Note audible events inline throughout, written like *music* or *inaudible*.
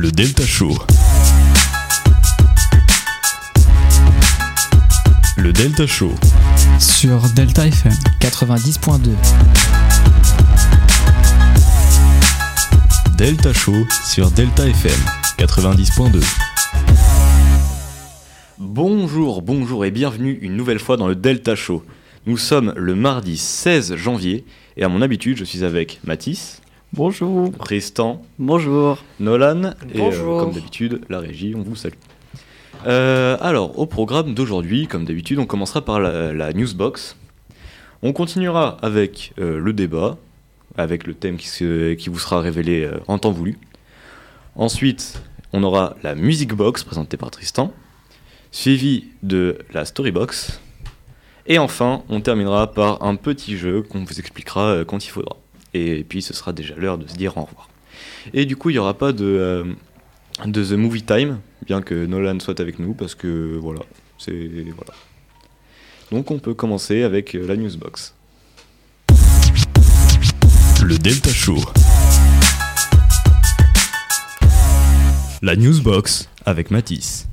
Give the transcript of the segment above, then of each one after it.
Le Delta Show. Le Delta Show. Sur Delta FM 90.2. Delta Show sur Delta FM 90.2. Bonjour, bonjour et bienvenue une nouvelle fois dans le Delta Show. Nous sommes le mardi 16 janvier et à mon habitude je suis avec Mathis, Bonjour. Tristan, Bonjour. Nolan et euh, Bonjour. comme d'habitude la régie, on vous salue. Euh, alors au programme d'aujourd'hui, comme d'habitude, on commencera par la, la newsbox. On continuera avec euh, le débat, avec le thème qui, se- qui vous sera révélé euh, en temps voulu. Ensuite, on aura la music box présentée par Tristan, suivi de la storybox. Et enfin, on terminera par un petit jeu qu'on vous expliquera euh, quand il faudra. Et puis ce sera déjà l'heure de se dire au revoir. Et du coup, il n'y aura pas de, euh, de The Movie Time, bien que Nolan soit avec nous, parce que voilà, c'est. Voilà. Donc on peut commencer avec euh, la newsbox. Le Delta Show. La Newsbox avec Mathis.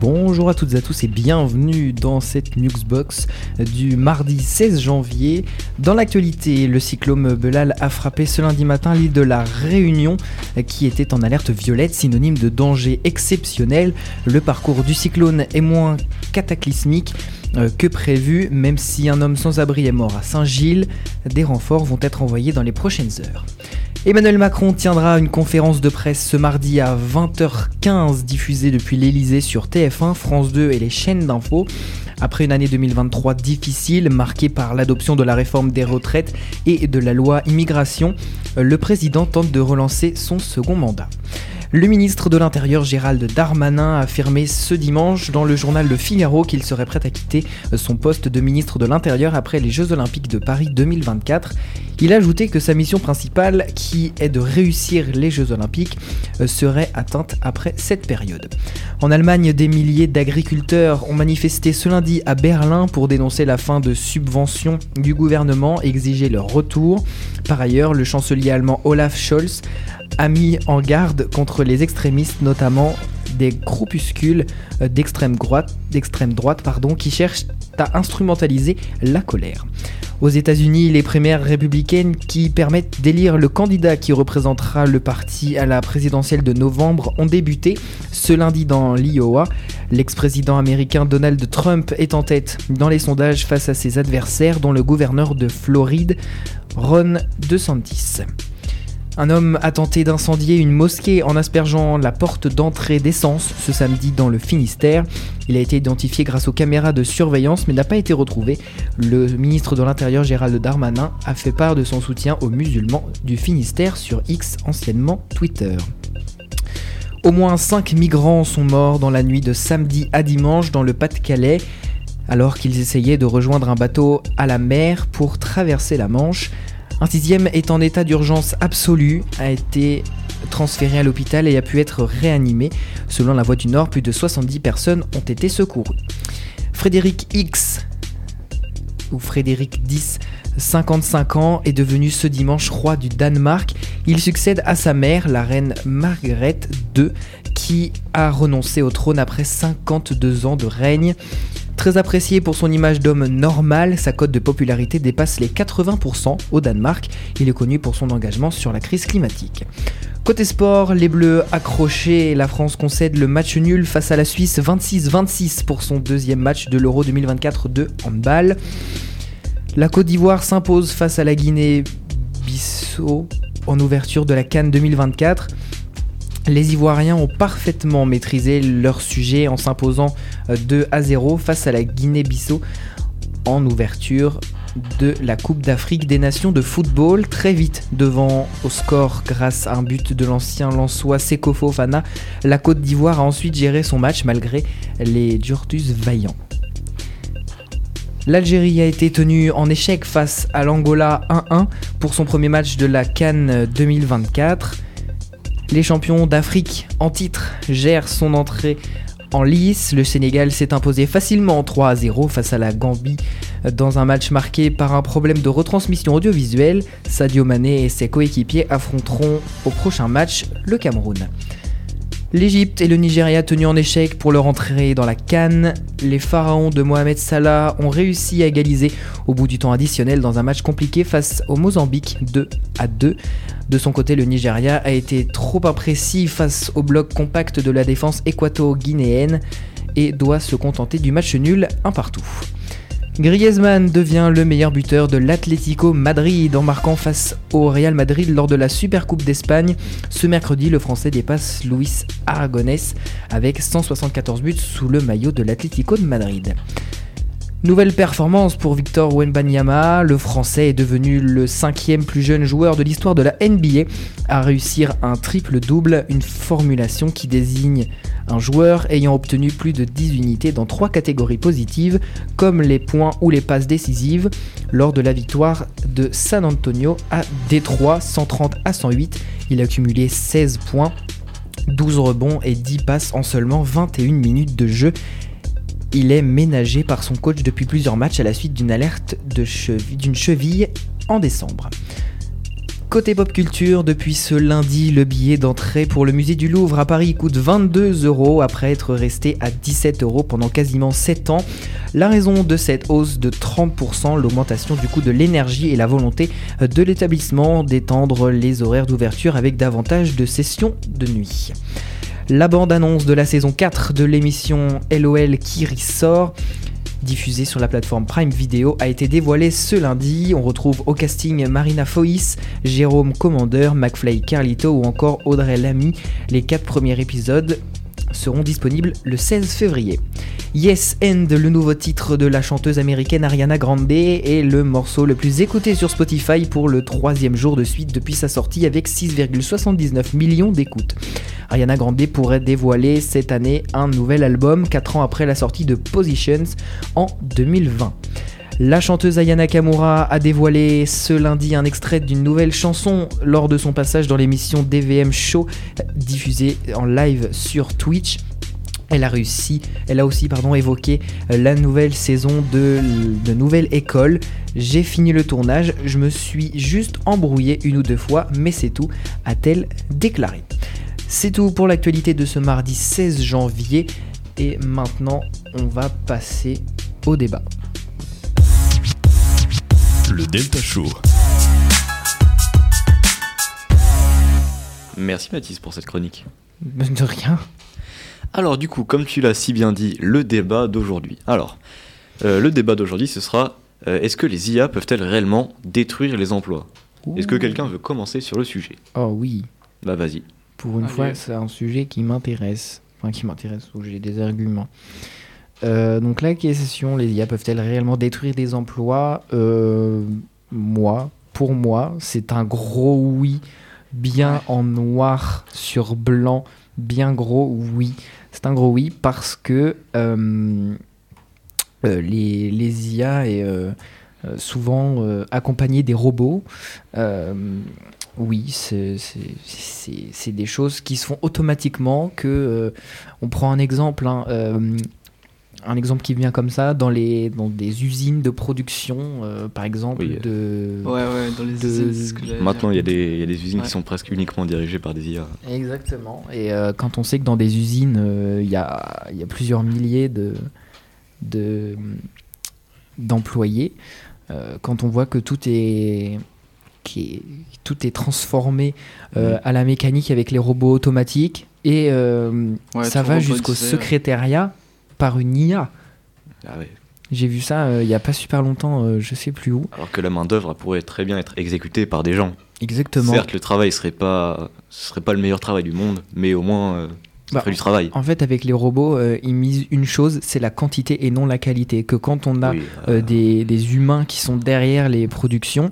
Bonjour à toutes et à tous et bienvenue dans cette Newsbox du mardi 16 janvier. Dans l'actualité, le cyclone Belal a frappé ce lundi matin l'île de la Réunion qui était en alerte violette, synonyme de danger exceptionnel. Le parcours du cyclone est moins cataclysmique que prévu, même si un homme sans abri est mort à Saint-Gilles, des renforts vont être envoyés dans les prochaines heures. Emmanuel Macron tiendra une conférence de presse ce mardi à 20h15 diffusée depuis l'Elysée sur TF1, France 2 et les chaînes d'infos. Après une année 2023 difficile, marquée par l'adoption de la réforme des retraites et de la loi immigration, le président tente de relancer son second mandat. Le ministre de l'Intérieur Gérald Darmanin a affirmé ce dimanche dans le journal Le Figaro qu'il serait prêt à quitter son poste de ministre de l'Intérieur après les Jeux Olympiques de Paris 2024. Il a ajouté que sa mission principale, qui est de réussir les Jeux Olympiques, euh, serait atteinte après cette période. En Allemagne, des milliers d'agriculteurs ont manifesté ce lundi à Berlin pour dénoncer la fin de subventions du gouvernement et exiger leur retour. Par ailleurs, le chancelier allemand Olaf Scholz a mis en garde contre les extrémistes, notamment des groupuscules euh, d'extrême droite, d'extrême droite pardon, qui cherchent à instrumentaliser la colère. Aux États-Unis, les primaires républicaines qui permettent d'élire le candidat qui représentera le parti à la présidentielle de novembre ont débuté ce lundi dans l'Iowa. L'ex-président américain Donald Trump est en tête dans les sondages face à ses adversaires, dont le gouverneur de Floride, Ron DeSantis. Un homme a tenté d'incendier une mosquée en aspergeant la porte d'entrée d'essence ce samedi dans le Finistère. Il a été identifié grâce aux caméras de surveillance mais n'a pas été retrouvé. Le ministre de l'Intérieur Gérald Darmanin a fait part de son soutien aux musulmans du Finistère sur X, anciennement Twitter. Au moins 5 migrants sont morts dans la nuit de samedi à dimanche dans le Pas-de-Calais alors qu'ils essayaient de rejoindre un bateau à la mer pour traverser la Manche. Un sixième est en état d'urgence absolue, a été transféré à l'hôpital et a pu être réanimé. Selon la Voix du Nord, plus de 70 personnes ont été secourues. Frédéric X, ou Frédéric X, 55 ans, est devenu ce dimanche roi du Danemark. Il succède à sa mère, la reine Margaret II, qui a renoncé au trône après 52 ans de règne. Très apprécié pour son image d'homme normal, sa cote de popularité dépasse les 80% au Danemark. Il est connu pour son engagement sur la crise climatique. Côté sport, les Bleus accrochés, la France concède le match nul face à la Suisse 26-26 pour son deuxième match de l'Euro 2024 de handball. La Côte d'Ivoire s'impose face à la Guinée-Bissau en ouverture de la Cannes 2024. Les Ivoiriens ont parfaitement maîtrisé leur sujet en s'imposant euh, 2 à 0 face à la Guinée-Bissau en ouverture de la Coupe d'Afrique des Nations de football, très vite devant au score grâce à un but de l'ancien Lançois Seko Fofana. La Côte d'Ivoire a ensuite géré son match malgré les Djurtus vaillants. L'Algérie a été tenue en échec face à l'Angola 1-1 pour son premier match de la Cannes 2024. Les champions d'Afrique en titre gèrent son entrée En lice, le Sénégal s'est imposé facilement 3 à 0 face à la Gambie dans un match marqué par un problème de retransmission audiovisuelle. Sadio Mané et ses coéquipiers affronteront au prochain match le Cameroun. L'Égypte et le Nigeria tenus en échec pour leur entrée dans la Cannes. Les pharaons de Mohamed Salah ont réussi à égaliser au bout du temps additionnel dans un match compliqué face au Mozambique 2 à 2. De son côté, le Nigeria a été trop imprécis face au bloc compact de la défense équato-guinéenne et doit se contenter du match nul un partout. Griezmann devient le meilleur buteur de l'Atlético Madrid en marquant face au Real Madrid lors de la Supercoupe d'Espagne. Ce mercredi, le Français dépasse Luis Aragonés avec 174 buts sous le maillot de l'Atlético de Madrid. Nouvelle performance pour Victor Wenbanyama, le français est devenu le cinquième plus jeune joueur de l'histoire de la NBA à réussir un triple-double, une formulation qui désigne un joueur ayant obtenu plus de 10 unités dans trois catégories positives, comme les points ou les passes décisives, lors de la victoire de San Antonio à Détroit 130 à 108. Il a cumulé 16 points, 12 rebonds et 10 passes en seulement 21 minutes de jeu. Il est ménagé par son coach depuis plusieurs matchs à la suite d'une alerte d'une cheville, cheville en décembre. Côté pop culture, depuis ce lundi, le billet d'entrée pour le musée du Louvre à Paris coûte 22 euros après être resté à 17 euros pendant quasiment 7 ans. La raison de cette hausse de 30%, l'augmentation du coût de l'énergie et la volonté de l'établissement d'étendre les horaires d'ouverture avec davantage de sessions de nuit. La bande-annonce de la saison 4 de l'émission LOL qui ressort diffusée sur la plateforme Prime Video, a été dévoilée ce lundi. On retrouve au casting Marina Foïs, Jérôme Commander, McFly Carlito ou encore Audrey Lamy. Les quatre premiers épisodes seront disponibles le 16 février. Yes End, le nouveau titre de la chanteuse américaine Ariana Grande, est le morceau le plus écouté sur Spotify pour le troisième jour de suite depuis sa sortie avec 6,79 millions d'écoutes. Ariana Grande pourrait dévoiler cette année un nouvel album 4 ans après la sortie de Positions en 2020. La chanteuse Ayana Kamura a dévoilé ce lundi un extrait d'une nouvelle chanson lors de son passage dans l'émission DVM Show diffusée en live sur Twitch. Elle a réussi, elle a aussi pardon, évoqué la nouvelle saison de, de Nouvelle École. J'ai fini le tournage, je me suis juste embrouillé une ou deux fois, mais c'est tout, a-t-elle déclaré. C'est tout pour l'actualité de ce mardi 16 janvier. Et maintenant, on va passer au débat. Le Delta Show. Merci Mathis pour cette chronique. De rien. Alors du coup, comme tu l'as si bien dit, le débat d'aujourd'hui. Alors, euh, le débat d'aujourd'hui, ce sera euh, est-ce que les IA peuvent-elles réellement détruire les emplois? Est-ce que quelqu'un veut commencer sur le sujet? Oh oui, Bah vas-y. pour une Allez. fois, c'est un sujet qui m'intéresse. Enfin, qui m'intéresse, où j'ai des arguments. Euh, donc la question, les IA peuvent-elles réellement détruire des emplois Euh, Moi, pour moi, c'est un gros oui, bien en noir sur blanc, bien gros oui. C'est un gros oui parce que euh, les, les IA est euh, souvent euh, accompagné des robots. Oui, c'est des choses qui se font automatiquement. Que on prend un exemple, hein, un exemple qui vient comme ça dans les dans des usines de production, euh, par exemple Oui. de. Ouais, ouais, dans les de- usines, que Maintenant, il y, a des- il y a des usines Ouais. qui sont presque uniquement dirigées par des IA. Exactement. Et euh, quand on sait que dans des usines, euh, il y, a, il y a plusieurs milliers de, de, d'employés, euh, quand on voit que tout est, qui est, tout est transformé euh, Mhm. à la mécanique avec les robots automatiques, et euh, Ouais, ça va jusqu'au secrétariat par une IA. Ah. J'ai vu ça euh, il n'y a pas super longtemps, euh, je sais plus où. Alors que la main d'œuvre elle pourrait très bien être exécutée par des gens. Exactement. Certes, le travail serait pas, ce serait pas le meilleur travail du monde, mais au moins, euh, Bah, ferait du travail. En fait, avec les robots, euh, ils misent une chose, c'est la quantité et non la qualité. Que quand on a Oui, euh, euh, des, des humains qui sont derrière les productions.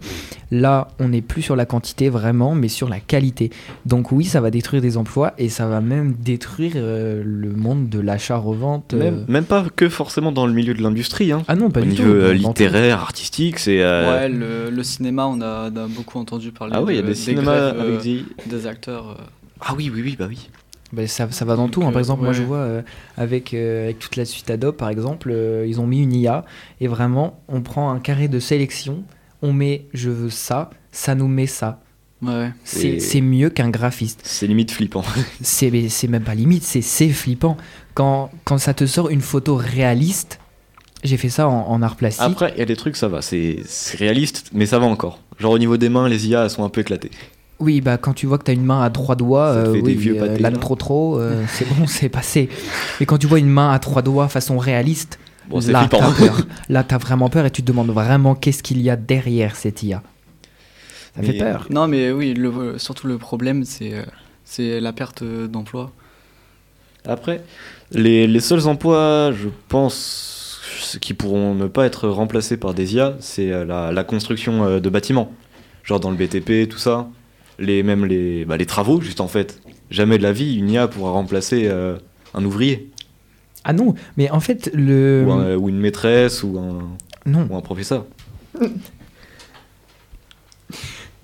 Là, on n'est plus sur la quantité vraiment, mais sur la qualité. Donc oui, ça va détruire des emplois et ça va même détruire euh, le monde de l'achat-revente. euh. même, même pas que forcément dans le milieu de l'industrie. Hein. Ah non, pas Au du niveau tout. euh, dans tout. littéraire, artistique, c'est. euh, Ouais, le, le cinéma, on a, on a beaucoup entendu parler Ah oui, il y a de- des cinémas grèves, avec euh, des. des acteurs. euh. Ah oui, oui, oui, bah oui. Bah, ça, ça va dans tout. hein. Par exemple, moi je vois euh, avec, euh, avec toute la suite Adobe, par exemple, euh, ils ont mis une IA et vraiment, on prend un carré de sélection, on met je veux ça, ça nous met ça. Ouais. C'est mieux qu'un graphiste. C'est limite flippant. *laughs* C'est même pas limite, c'est c'est flippant. Quand, quand ça te sort une photo réaliste, j'ai fait ça en, en art plastique. Après, il y a des trucs, ça va. C'est c'est réaliste, mais ça va encore. Genre au niveau des mains, les IA elles sont un peu éclatées. Oui, bah quand tu vois que tu as une main à trois doigts, euh, oui, vieux euh, pâtés, là, là. trop trop, euh, *laughs* c'est bon, c'est passé. Mais quand tu vois une main à trois doigts façon réaliste, Bon, là t'as peur. *laughs* Là t'as vraiment peur et tu te demandes vraiment qu'est-ce qu'il y a derrière cette IA. Ça fait peur. Non, mais oui, le, surtout le problème, c'est euh, c'est la perte d'emploi. Après, les, les seuls emplois, je pense, qui pourront ne pas être remplacés par des IA, c'est la, la construction de bâtiments. Genre dans le BTP, tout ça. Les, même les, bah, les travaux, juste en fait. Jamais de la vie, une IA pourra remplacer euh, un ouvrier. Ah non, mais en fait le Ou, un- ou une maîtresse, ou un, non, ou un professeur. *laughs*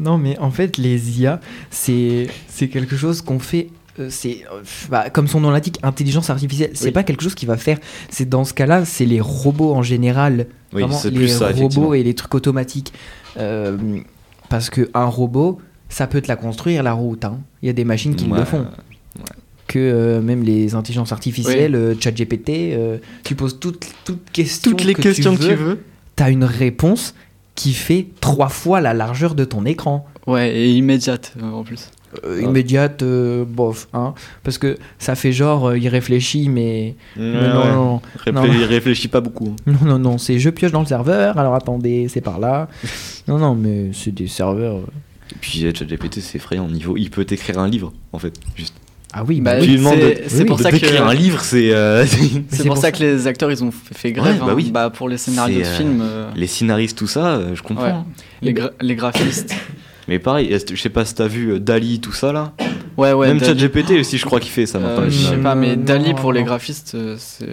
non mais en fait les IA c'est quelque chose qu'on fait euh, c'est euh, bah, comme son nom l'indique intelligence artificielle c'est Oui. pas quelque chose qui va faire c'est dans ce cas-là c'est les robots en général Oui, Vraiment, c'est les plus ça, robots et les trucs automatiques. Euh, parce que un robot, ça peut te la construire la route. hein. Il y a des machines qui Ouais. le font. Que euh, même les intelligences artificielles, euh, ChatGPT, euh, tu poses toutes, toutes questions Toutes les que questions tu que tu veux, veux. t'as une réponse qui fait trois fois la largeur de ton écran. Ouais, et immédiate en plus. Euh, Ah. Immédiate, euh, bof, hein, parce que ça fait genre, euh, il réfléchit, mais, non, ouais. non, non. Il réfléchit pas beaucoup. *laughs* Non, non, non, c'est je pioche dans le serveur, alors attendez, c'est par là. *laughs* non, non, mais c'est des serveurs. Et puis euh, ChatGPT, c'est effrayant. Niveau, il peut t'écrire un livre, en fait. Juste. Ah oui, Bah, tu lui demandes c'est- de, c'est pour ça que- un livre, c'est. euh, *laughs* *laughs* C'est pour, ça que les acteurs ils ont fait fait grève. Ouais, bah hein. oui. Bah, pour les scénarios de euh, films, euh, les scénaristes, tout ça, je comprends. Ouais. les, gra- les graphistes. *laughs* Mais pareil, je sais pas si t'as vu Dali, tout ça là. Ouais, ouais. Même ChatGPT aussi, je crois qu'il fait ça maintenant. Euh, au je sais pas, mais Non, Dali non, pour les graphistes, c'est.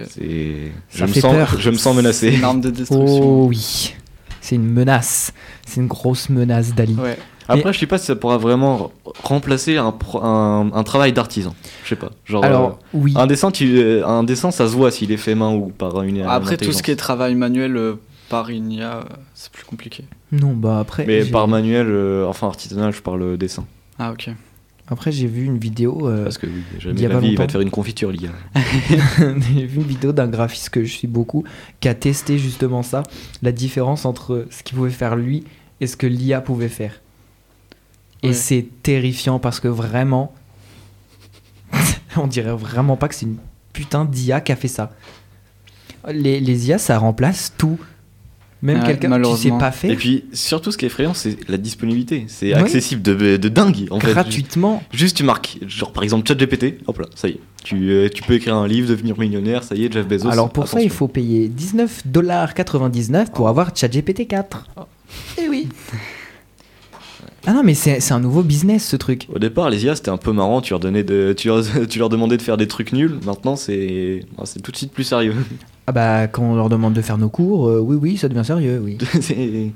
Je Ça me fait sens, peur. je me sens c'est menacé. une arme de destruction. Oh oui, c'est une menace. C'est une grosse menace, Dali. Ouais. Après, je sais pas si ça pourra vraiment remplacer un, pro- un, un travail d'artisan. Je sais pas. Genre. Alors, oui. euh, un dessin, tu, euh, un dessin, ça se voit s'il est fait main ou par une. une Après, tout ce qui est travail manuel euh, par une IA, euh, c'est plus compliqué. Non, bah après. Mais par manuel, euh, enfin artisanal, je parle dessin. Ah, ok. Après, j'ai vu une vidéo. euh, Parce que oui, il jamais y a la pas vie, il va te faire une confiture, l'IA. *laughs* j'ai vu une vidéo d'un graphiste que je suis beaucoup qui a testé justement ça, la différence entre ce qu'il pouvait faire lui et ce que l'IA pouvait faire. Et Ouais. c'est terrifiant parce que vraiment, *laughs* on dirait vraiment pas que c'est une putain d'IA qui a fait ça. Les, les IA, ça remplace tout. Même Ouais, quelqu'un qui sait pas faire Et puis, surtout, ce qui est effrayant, c'est la disponibilité. C'est Ouais. accessible de, de dingue, en fait. gratuitement. Juste, tu marques, genre par exemple ChatGPT, hop là, ça y est. Tu, euh, tu peux écrire un livre, devenir millionnaire, ça y est, Jeff Bezos. Alors pour ça, il faut payer 19,99$ pour avoir ChatGPT 4. Eh oui. *laughs* Ah non, mais c'est c'est un nouveau business ce truc. Au départ, les IA, c'était un peu marrant, tu leur, donnais de, tu, leur, *laughs* tu leur demandais de faire des trucs nuls. Maintenant, c'est ah, c'est tout de suite plus sérieux. Ah bah quand on leur demande de faire nos cours, euh, oui oui, ça devient sérieux, oui. *laughs*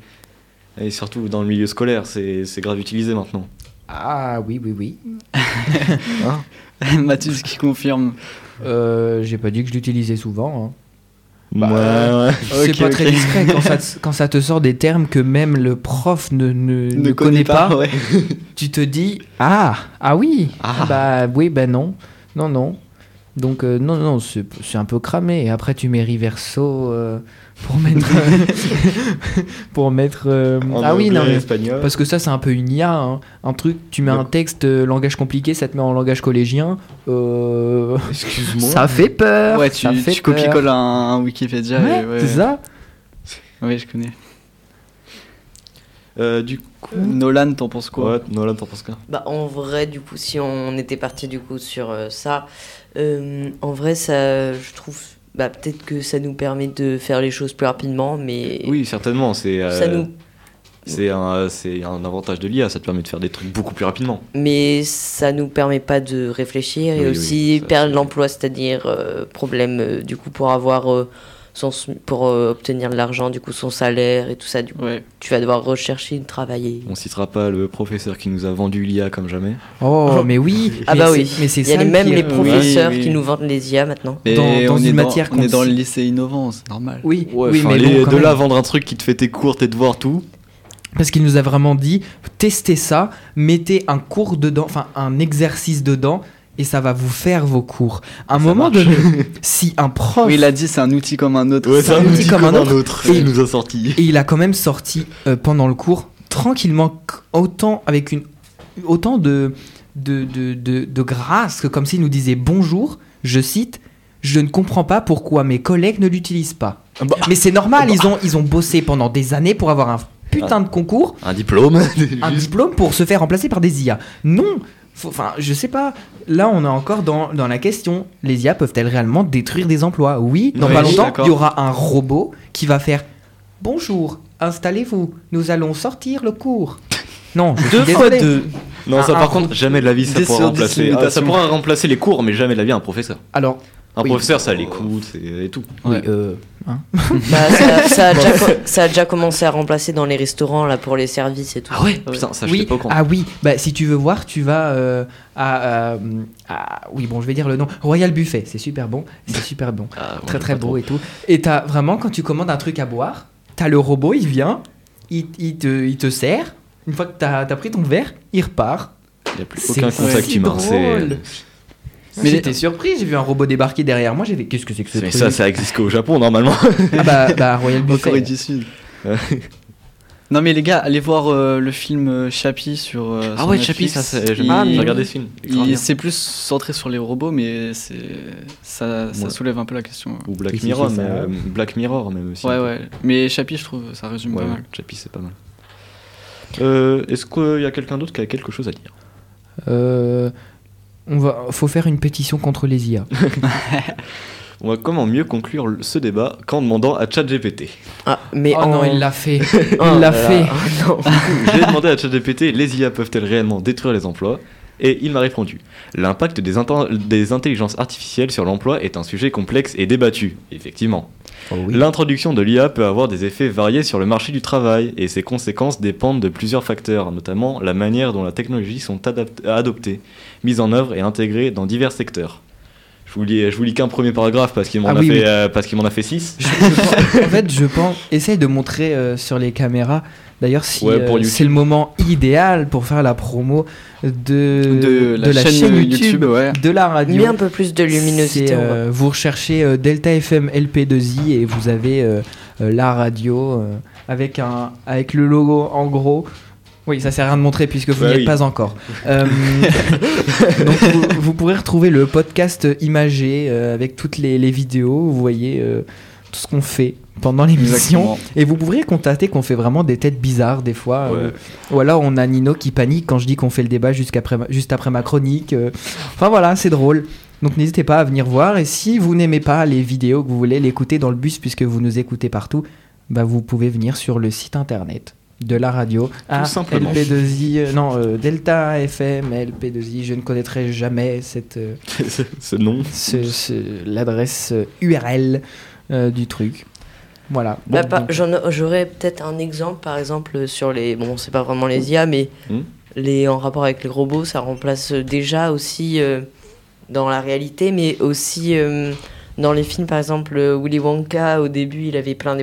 Et surtout dans le milieu scolaire, c'est c'est grave utilisé maintenant. Ah oui oui oui. *laughs* Hein Mathis qui confirme. Euh, J'ai pas dit que je l'utilisais souvent. hein. Ouais, ouais. C'est pas très discret quand ça, *laughs* te, quand ça te sort des termes que même le prof ne, ne, ne connaît pas. ouais. *laughs* Tu te dis ah ah oui Ah. bah oui bah non non non donc euh, non non c'est c'est un peu cramé et après tu mets Riverso euh, pour mettre *laughs* pour mettre euh, En ah oui non mais espagnol. parce que ça c'est un peu une IA hein. un truc tu mets un texte euh, langage compliqué ça te met en langage collégien euh, *laughs* Excuse-moi. ça fait peur Ouais, tu, tu peur. copies-colles un, un Wikipédia. ouais, ouais. c'est ça Oui, je connais. Euh, du coup. Nolan, t'en penses quoi? Ouais, Nolan, t'en penses quoi? Bah, en vrai, du coup, si on était parti du coup sur euh, ça, euh, en vrai, ça, je trouve, bah, peut-être que ça nous permet de faire les choses plus rapidement, mais Oui, certainement. C'est euh, ça nous, c'est un, un avantage de l'IA, ça te permet de faire des trucs beaucoup plus rapidement. mais ça nous permet pas de réfléchir Oui, et oui, aussi ça, perdre l'emploi, c'est-à-dire euh, problème euh, du coup pour avoir son pour euh, obtenir de l'argent, du coup son salaire et tout ça. Du coup, Ouais. tu vas devoir rechercher, travailler. On citera pas le professeur qui nous a vendu l'IA comme jamais. Oh, mais oui. Ah mais bah oui. Mais c'est Il y a même les professeurs oui, oui. qui nous vendent les IA maintenant. Mais Dans- dans on une est matière on est dans qu'on- le lycée innovant, c'est normal. Oui, Ouais, oui, mais les- bon, de là vendre un truc qui te fait tes cours, tes devoirs, tout. Parce qu'il nous a vraiment dit, testez ça, mettez un cours dedans, enfin un exercice dedans, et ça va vous faire vos cours. À un Ça moment marche. donné, *laughs* si un prof... Oui, il a dit c'est un outil comme un autre. Ouais, c'est un outil comme un autre. Il nous a sorti. Et il a quand même sorti euh, pendant le cours, tranquillement, autant avec une autant de, de, de, de, de grâce que comme s'il nous disait bonjour, je cite, je ne comprends pas pourquoi mes collègues ne l'utilisent pas. Bah. Mais c'est normal, ils, ont, ils ont bossé pendant des années pour avoir un putain de concours, Un diplôme. un diplôme pour se faire remplacer par des IA. Non Enfin, je sais pas. Là, on est encore dans, dans la question. Les IA peuvent-elles réellement détruire des emplois? Oui, dans Non, pas longtemps, il y aura un robot qui va faire Bonjour, installez-vous, nous allons sortir le cours. Non, *laughs* Deux fois désolé. deux. Non, ça Un- par un- contre, jamais de la vie ça pourra remplacer. Ah, ça pourra remplacer les cours, mais jamais de la vie un professeur. Alors, Un Oui. professeur, ça l'écoute et, et tout. oui, Ouais. euh, hein. *laughs* Bah, ça, ça a *laughs* déjà, co- ça a déjà commencé à remplacer dans les restaurants là pour les services et tout. Ah ouais? Putain, ça je oui, pas au courant. ah oui, bah, si tu veux voir, tu vas euh, à, euh, à- Oui, bon, je vais dire le nom. Royal Buffet, c'est super bon. C'est super bon. Ah, très très beau trop. et tout. Et t'as vraiment, quand tu commandes un truc à boire, t'as le robot, il vient, il, il te, il te sert. Une fois que t'as as pris ton verre, il repart. Il n'y a plus aucun contact humain. drôle. C'est Mais j'étais surpris, j'ai vu un robot débarquer derrière moi, j'ai fait qu'est-ce que c'est que ce mais truc ça, ça existe qu'au Japon normalement. Ah bah, bah Royal *laughs* Buffet. Corée du Sud. *laughs* Non mais les gars, allez voir euh, le film euh, Chappie sur. euh, Ah sur ouais, Netflix. Chappie, ça, c'est- j'aime Il- bien. Ah, J'ai mais regardé ce film. C'est plus centré sur les robots, mais c'est ça, ça Ouais. soulève un peu la question. Ou Black Mirror, mais, euh, Black Mirror même aussi. Ouais, ouais. Mais Chappie, je trouve, ça résume Ouais, pas mal. Chappie, c'est pas mal. Euh, Est-ce qu'il y a quelqu'un d'autre qui a quelque chose à dire? Euh, on va, faut faire une pétition contre les IA. *laughs* On va comment mieux conclure ce débat qu'en demandant à ChatGPT. Ah, mais oh en... non, il l'a fait. Oh *laughs* il l'a fait. Non. J'ai demandé à ChatGPT les IA peuvent-elles réellement détruire les emplois? Et il m'a répondu L'impact des, inten- des intelligences artificielles sur l'emploi est un sujet complexe et débattu. Effectivement. Oh L'introduction de l'IA peut avoir des effets variés sur le marché du travail et ses conséquences dépendent de plusieurs facteurs, notamment la manière dont la technologie sont adoptées, mises en œuvre et intégrées dans divers secteurs. Je vous lis, je vous lis qu'un premier paragraphe parce qu'il m'en Ah oui, euh, m'en a fait six. Je- je pense- en fait, je pense. Essaye de montrer euh, sur les caméras. D'ailleurs, si Ouais, pour euh, c'est le moment idéal pour faire la promo de, De la chaîne YouTube, ouais. de la radio. Mis un peu plus de luminosité. Euh, vous recherchez euh, Delta FM LP2I et vous avez euh, euh, la radio euh, avec, un, avec le logo en gros. Oui, ça sert à rien de montrer puisque vous Bah n'y êtes oui. pas encore. *laughs* Euh, donc vous, vous pourrez retrouver le podcast imagé euh, avec toutes les, les vidéos. Vous voyez euh, ce qu'on fait pendant l'émission. Et vous pourriez constater qu'on fait vraiment des têtes bizarres des fois. Ouais. euh, ou alors on a Nino qui panique quand je dis qu'on fait le débat ma- juste après ma chronique. euh. Enfin voilà, c'est drôle. Donc n'hésitez pas à venir voir. Et si vous n'aimez pas les vidéos, que vous voulez l'écouter dans le bus puisque vous nous écoutez partout, bah vous pouvez venir sur le site internet de la radio. à simplement. LP2I, euh, non, euh, Delta FM, LP2I. Je ne connaîtrai jamais cette, euh, *laughs* ce, nom. ce- ce- l'adresse URL euh, du truc. Voilà. Bah, Bon, J'aurais peut-être un exemple, par exemple, sur les. Bon, c'est pas vraiment les IA, mais Hmm. les, en rapport avec les robots, ça remplace déjà aussi euh, dans la réalité, mais aussi euh, dans les films, par exemple, Willy Wonka, au début, il avait plein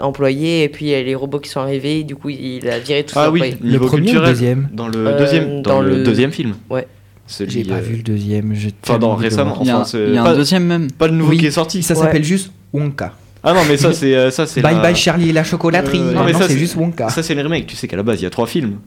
d'employés, et puis il y a les robots qui sont arrivés, et du coup, il a viré tous ses Ah oui, le premier ou deuxième Dans le Euh, deuxième, dans, dans le, le- deuxième film. Ouais. J'ai pas euh, vu le deuxième. Enfin, dans récemment. Il y a, Enfin, un- c'est il y a pas- un deuxième même. Pas le nouveau Oui, qui est sorti. Ça Ouais. s'appelle juste Wonka. Ah non, mais ça c'est euh, ça c'est Bye la- bye Charlie et la chocolaterie. Euh, non, non, mais non, ça, c'est juste Wonka. Ça c'est le remake. Tu sais qu'à la base il y a trois films.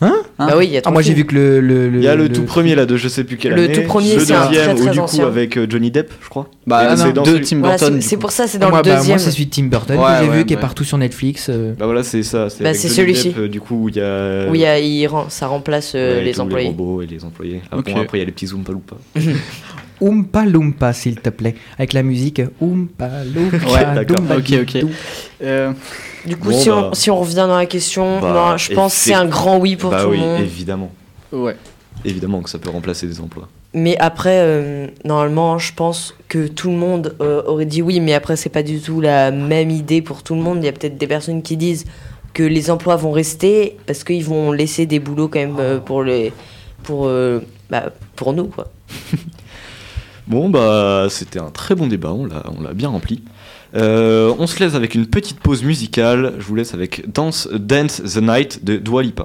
Hein Bah oui, il y a Ah, trois moi j'ai vu que le. le, Il y a le, tout premier là de je sais plus quelle Le année. tout premier, le c'est un très, ou du coup avec euh, Johnny Depp, je crois. Bah, c'est dans de celui- Tim Burton. c'est pour ça, c'est dans moi, le bah, deuxième. moi, c'est celui de Tim Burton Ouais, que j'ai ouais, vu qui est partout sur Netflix. euh. Bah voilà, c'est ça. C'est Bah, celui-ci. Euh, du coup, il y a. Oui, il y a- il rend- ça remplace euh, les employés. Les robots et les employés. Ah, après, il y a les petits Zoompa Loompa. *laughs* Oompa Loompa, s'il te plaît. Avec la musique Oompa Loompa. Ouais, d'accord. Ok, ok. Euh, Du coup, Bon, si, bah. on, si on revient dans la question, Bah, je pense que c'est un grand oui pour bah tout oui, le monde. évidemment. ouais. Évidemment que ça peut remplacer des emplois. mais après, euh, normalement, je pense que tout le monde euh, aurait dit oui, mais après, c'est pas du tout la même idée pour tout le monde. Il y a peut-être des personnes qui disent que les emplois vont rester parce qu'ils vont laisser des boulots quand même euh, pour, les, pour, euh, bah, pour nous. Quoi. *laughs* Bon, bah, c'était un très bon débat, on l'a, bien rempli. Euh, on se laisse avec une petite pause musicale. Je vous laisse avec Dance, Dance the Night de Dua Lipa.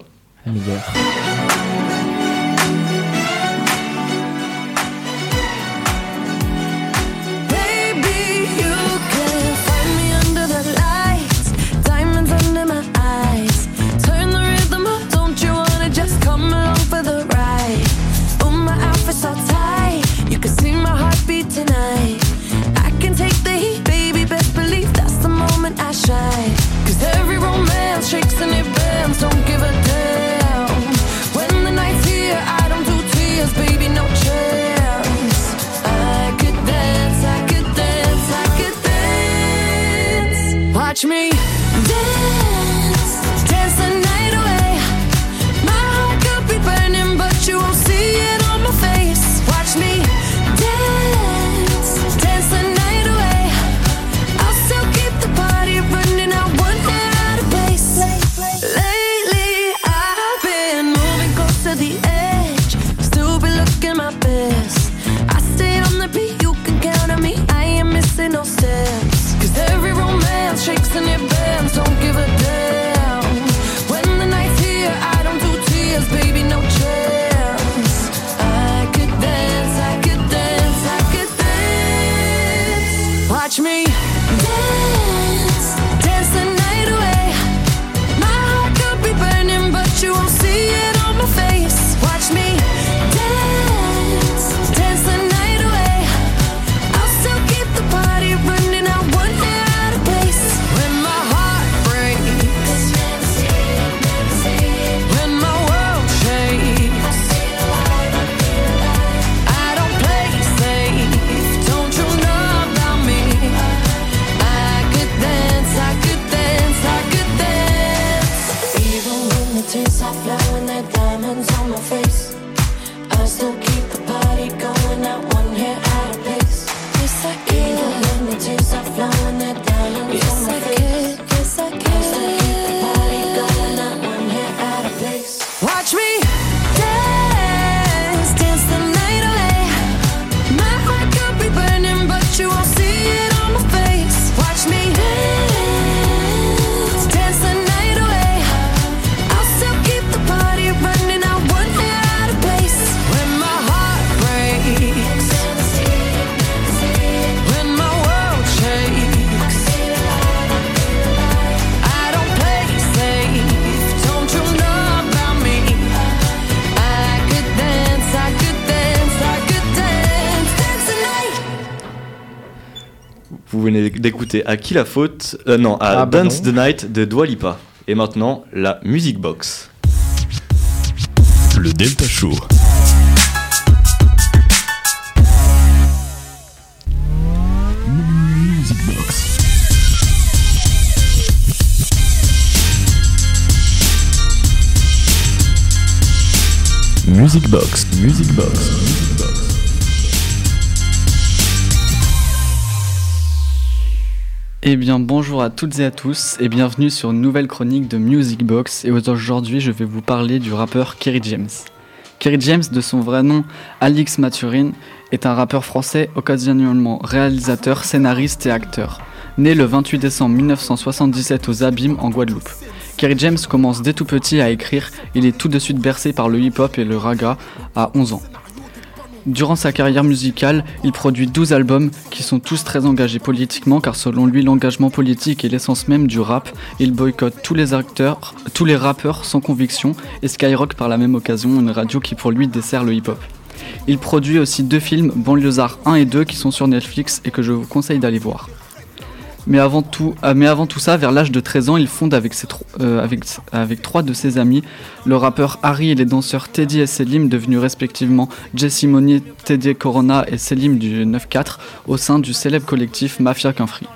À qui la faute Euh, Non, à Ah, bah Dance non. the Night de Dua Lipa. Et maintenant, la Music Box. Le Delta Show. Music Box. Music Box. Eh bien bonjour à toutes et à tous et bienvenue sur une nouvelle chronique de Music Box et aujourd'hui je vais vous parler du rappeur Kerry James. Kerry James, de son vrai nom Alix Mathurin, est un rappeur français occasionnellement réalisateur, scénariste et acteur. Né le 28 décembre 1977 aux Abîmes en Guadeloupe. Kerry James commence dès tout petit à écrire, il est tout de suite bercé par le hip-hop et le raga à 11 ans. Durant sa carrière musicale, il produit 12 albums qui sont tous très engagés politiquement car selon lui l'engagement politique est l'essence même du rap. Il boycotte tous les acteurs, tous les rappeurs sans conviction et Skyrock par la même occasion, une radio qui pour lui dessert le hip-hop. Il produit aussi deux films, Banlieusard 1 et 2 qui sont sur Netflix et que je vous conseille d'aller voir. Mais avant, tout, euh, mais avant tout ça, vers l'âge de 13 ans, il fonde euh, avec, trois de ses amis le rappeur Harry et les danseurs Teddy et Selim, devenus respectivement Jesse Teddy Corona et Selim du 9-4, au sein du célèbre collectif Mafia Qu'un Free.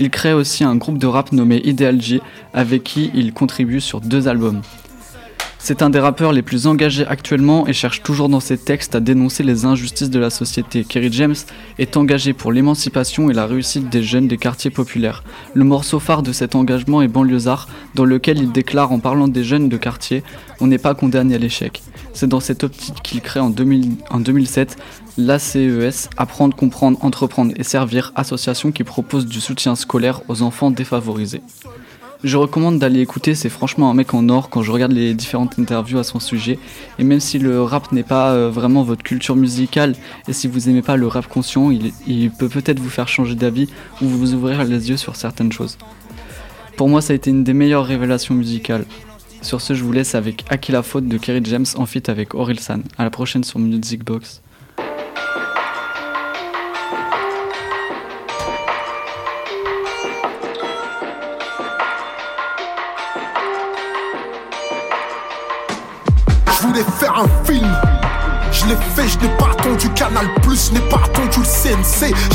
Il crée aussi un groupe de rap nommé Ideal J, avec qui il contribue sur deux albums. C'est un des rappeurs les plus engagés actuellement et cherche toujours dans ses textes à dénoncer les injustices de la société. Kerry James est engagé pour l'émancipation et la réussite des jeunes des quartiers populaires. Le morceau phare de cet engagement est Banlieusard, dans lequel il déclare en parlant des jeunes de quartier On n'est pas condamné à l'échec. C'est dans cette optique qu'il crée en, 2000 en 2007 l'ACES, Apprendre, Comprendre, Entreprendre et Servir, association qui propose du soutien scolaire aux enfants défavorisés. Je recommande d'aller écouter, c'est franchement un mec en or quand je regarde les différentes interviews à son sujet. Et même si le rap n'est pas euh, vraiment votre culture musicale, et si vous aimez pas le rap conscient, il, peut peut-être vous faire changer d'avis ou vous ouvrir les yeux sur certaines choses. Pour moi, ça a été une des meilleures révélations musicales. Sur ce, je vous laisse avec Aki la faute de Kerry James en feat avec Orilsan. À la prochaine sur Music Box. Fait, je n'ai pas attendu Canal Plus, n'ai pas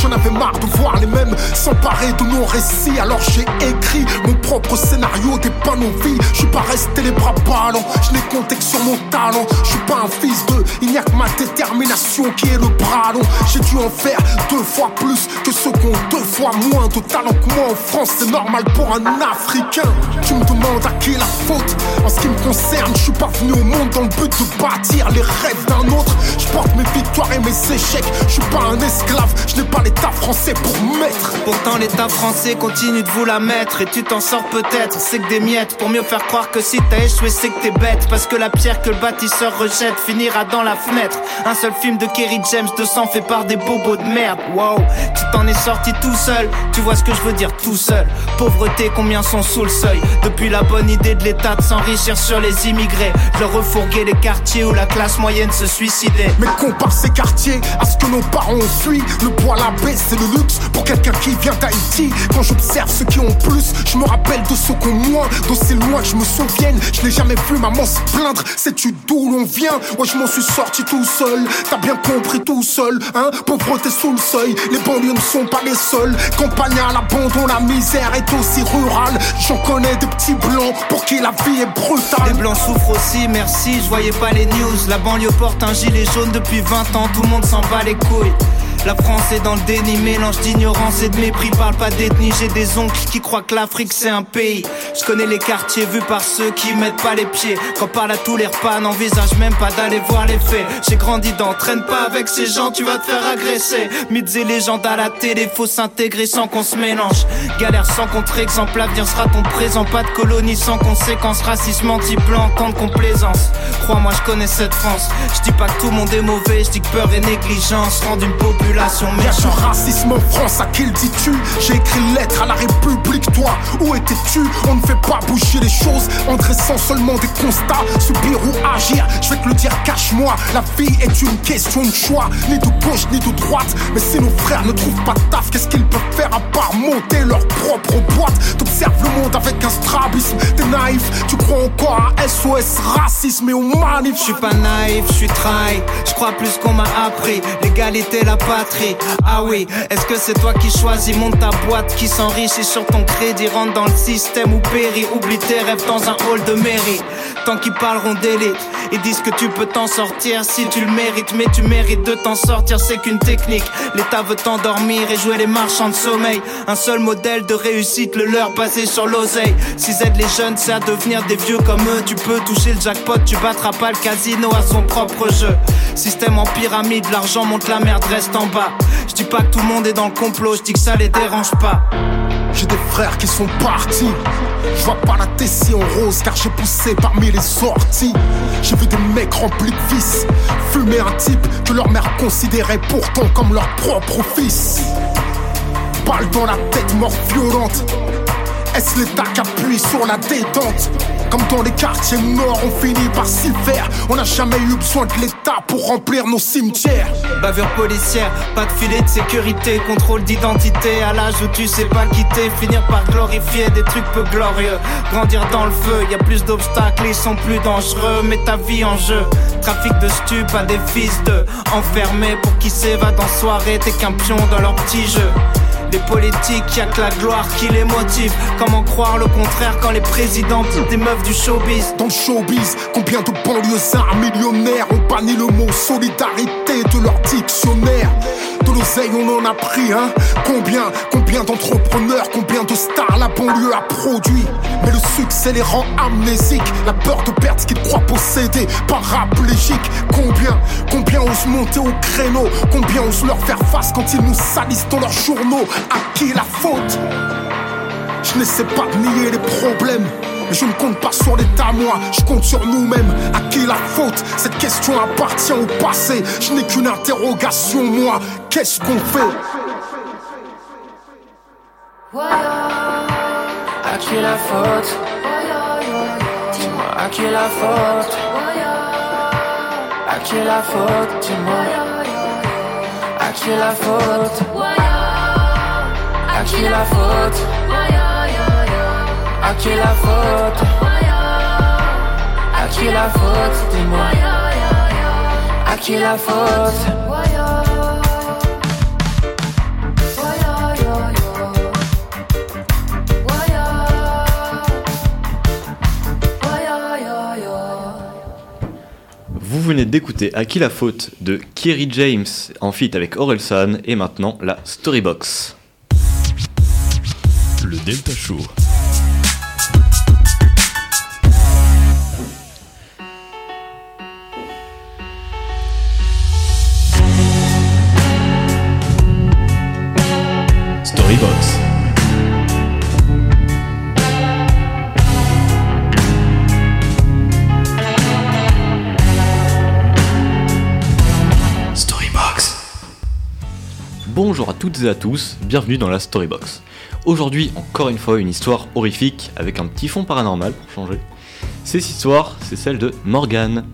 J'en avais marre de voir les mêmes s'emparer de nos récits. Alors j'ai écrit mon propre scénario des panneaux vie. Je suis pas resté les bras ballants, je n'ai compté que sur mon talent. Je suis pas un fils de, il n'y a que ma détermination qui est le bras long. J'ai dû en faire deux fois plus que ceux qui ont deux fois moins de talent que moi en France. C'est normal pour un Africain. Tu me demandes à qui est la faute. En ce qui me concerne, je suis pas venu au monde dans le but de bâtir les rêves d'un autre. Je porte mes victoires et mes échecs. Je suis pas un esclave, je n'ai pas l'état français pour mettre. Pourtant l'état français continue de vous la mettre Et tu t'en sors peut-être, c'est que des miettes Pour mieux faire croire que si t'as échoué c'est que t'es bête Parce que la pierre que le bâtisseur rejette finira dans la fenêtre Un seul film de Kerry James 200 fait par des bobos de merde Wow, tu t'en es sorti tout seul Tu vois ce que je veux dire tout seul Pauvreté, combien sont sous le seuil? Depuis la bonne idée de l'état de s'enrichir sur les immigrés Le refourguer les quartiers où la classe moyenne se suicidait Mais compare ces quartiers à ce que nos parents ont fui. Le poil à baie, c'est le luxe pour quelqu'un qui vient d'Haïti. Quand j'observe ceux qui ont plus, je me rappelle de ceux qui ont moins. D'aussi loin que je me souvienne, je n'ai jamais vu maman se plaindre. Sais-tu d'où l'on vient? Ouais, je m'en suis sorti tout seul. T'as bien compris tout seul, hein? Pauvreté sous le seuil, les banlieues ne sont pas les seuls. Campagne à l'abandon, la misère est aussi rurale. J'en connais des petits blancs pour qui la vie est brutale. Les blancs souffrent aussi, merci, je voyais pas les news. La banlieue porte un gilet jaune depuis 20 ans, tout le monde s'en bat les couilles. La France est dans le déni, mélange d'ignorance et de mépris. Parle pas d'ethnie, j'ai des oncles qui croient que l'Afrique c'est un pays. Je connais les quartiers vus par ceux qui mettent pas les pieds. Quand parle à tous les repas, n'envisage même pas d'aller voir les faits. J'ai grandi dans, traîne pas avec ces gens, tu vas te faire agresser. Mythes et légendes à la télé, faut s'intégrer sans qu'on se mélange. Galère sans contre-exemple, l'avenir sera ton présent. Pas de colonie sans conséquences, racisme anti-blanc, tant de complaisance. Crois-moi, je connais cette France. Je dis pas que tout le monde est mauvais, je dis que peur et négligence rendent une population Du méchante. racisme en France, à qui le dis-tu? J'ai écrit lettre à la République, toi, où étais-tu? On ne fait pas bouger les choses en dressant seulement des constats. Subir ou agir, je vais te le dire, cache-moi. La vie est une question de choix, ni de gauche ni de droite. Mais si nos frères ne trouvent pas de taf, qu'est-ce qu'ils peuvent faire à part monter leur propre boîte? T'observes le monde avec un strabisme, t'es naïf, tu crois encore à SOS racisme et au manif. Je suis pas naïf, je suis trahi. Je crois plus qu'on m'a appris. L'égalité, la Ah oui, est-ce que c'est toi qui choisis? Monte ta boîte qui s'enrichit sur ton crédit. Rentre dans le système ou périt. Oublie tes rêves dans un hall de mairie. Tant qu'ils parleront d'élite, ils disent que tu peux t'en sortir si tu le mérites. Mais tu mérites de t'en sortir, c'est qu'une technique. L'État veut t'endormir et jouer les marchands de sommeil. Un seul modèle de réussite, le leur basé sur l'oseille. S'ils aident les jeunes, c'est à devenir des vieux comme eux. Tu peux toucher le jackpot, tu battras pas le casino à son propre jeu. Système en pyramide, l'argent monte, la merde reste en bas. Je dis pas que tout le monde est dans le complot, je dis que ça les dérange pas. J'ai des frères qui sont partis. Je vois pas la tessie en rose car j'ai poussé parmi les sorties. J'ai vu des mecs remplis de vices. Fumer un type que leur mère considérait pourtant comme leur propre fils. Balle dans la tête, mort violente. Est-ce l'État qui appuie sur la détente? Comme dans les quartiers nord, on finit par s'y faire. On n'a jamais eu besoin de l'État pour remplir nos cimetières. Bavure policière, pas de filet de sécurité, contrôle d'identité à l'âge où tu sais pas quitter, finir par glorifier des trucs peu glorieux, grandir dans le feu, y a plus d'obstacles, ils sont plus dangereux, mets ta vie en jeu. Trafic de stupes à des fils de enfermés pour qui s'évadent en soirée, t'es qu'un pion dans leur petit jeu. Les politiques, y'a que la gloire qui les motive. Comment croire le contraire quand les présidents des meufs du showbiz? Dans le showbiz, combien de banlieusards millionnaires ont banni le mot solidarité de leur dictionnaire? De l'oseille on en a pris, hein? Combien, combien d'entrepreneurs, combien de stars la banlieue a produit? Mais le succès les rend amnésiques. La peur de perdre ce qu'ils croient posséder, paraplégiques Combien, combien osent monter au créneau? Combien osent leur faire face quand ils nous salissent dans leurs journaux? À qui la faute. Je n'essaie pas de nier les problèmes. Je ne compte pas sur l'état, moi, je compte sur nous-mêmes. À qui la faute? Cette question appartient au passé. Je n'ai qu'une interrogation, moi. Qu'est-ce qu'on fait? À qui la faute? Dis-moi à qui la faute? À qui la faute? Dis-moi. À qui la faute? À qui la faute À qui la faute À qui la faute Dis-moi À qui la faute Vous venez d'écouter À qui la faute de Kerry James en feat avec Orelsan et maintenant la Storybox. Delta Show. Storybox. Bonjour à toutes et à tous, bienvenue dans la Storybox. Aujourd'hui, encore une fois, une histoire horrifique avec un petit fond paranormal pour changer. Cette histoire, c'est celle de Morgane.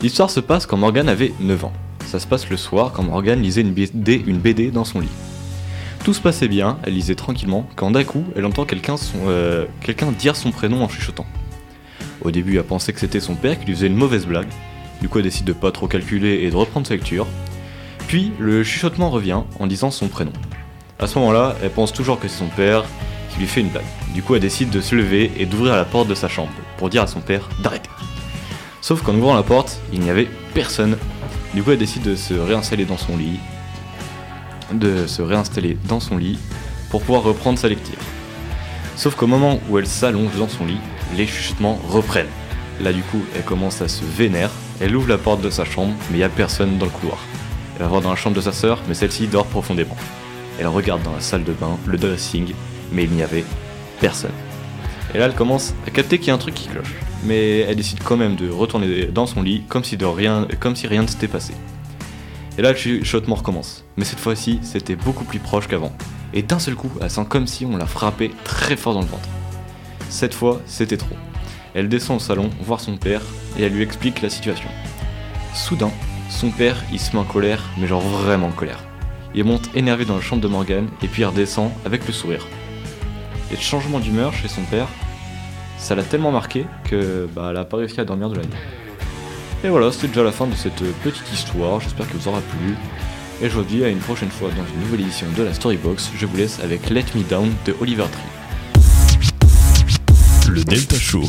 L'histoire se passe quand Morgane avait 9 ans. Ça se passe le soir quand Morgane lisait une BD, une dans son lit. Tout se passait bien, elle lisait tranquillement, quand d'un coup, elle entend euh, quelqu'un dire son prénom en chuchotant. Au début, elle pensait que c'était son père qui lui faisait une mauvaise blague. Du coup, elle décide de pas trop calculer et de reprendre sa lecture. Puis, le chuchotement revient en disant son prénom. À ce moment-là, elle pense toujours que c'est son père qui lui fait une blague. Du coup, elle décide de se lever et d'ouvrir la porte de sa chambre pour dire à son père d'arrêter. Sauf qu'en ouvrant la porte, il n'y avait personne. Du coup, elle décide de se réinstaller dans son lit. De se réinstaller dans son lit pour pouvoir reprendre sa lecture. Sauf qu'au moment où elle s'allonge dans son lit, les chuchotements reprennent. Là, du coup, elle commence à se vénère. Elle ouvre la porte de sa chambre, mais il n'y a personne dans le couloir. Elle va voir dans la chambre de sa sœur, mais celle-ci dort profondément. Elle regarde dans la salle de bain, le dressing, mais il n'y avait personne. Et là, elle commence à capter qu'il y a un truc qui cloche. Mais elle décide quand même de retourner dans son lit, comme si, de rien, comme si rien ne s'était passé. Et là, le chuchotement recommence. Mais cette fois-ci, c'était beaucoup plus proche qu'avant. Et d'un seul coup, elle sent comme si on la frappait très fort dans le ventre. Cette fois, c'était trop. Elle descend au salon voir son père et elle lui explique la situation. Soudain, son père, il se met en colère, mais genre vraiment en colère. Il monte énervé dans la chambre de Morgane et puis il redescend avec le sourire. Et le changement d'humeur chez son père, ça l'a tellement marqué que bah, elle a pas réussi à dormir de la nuit. Et voilà, c'était déjà la fin de cette petite histoire, j'espère qu'elle vous aura plu. Et je vous dis à une prochaine fois dans une nouvelle édition de la Storybox. Je vous laisse avec Let Me Down de Oliver Tree. Le Delta Show.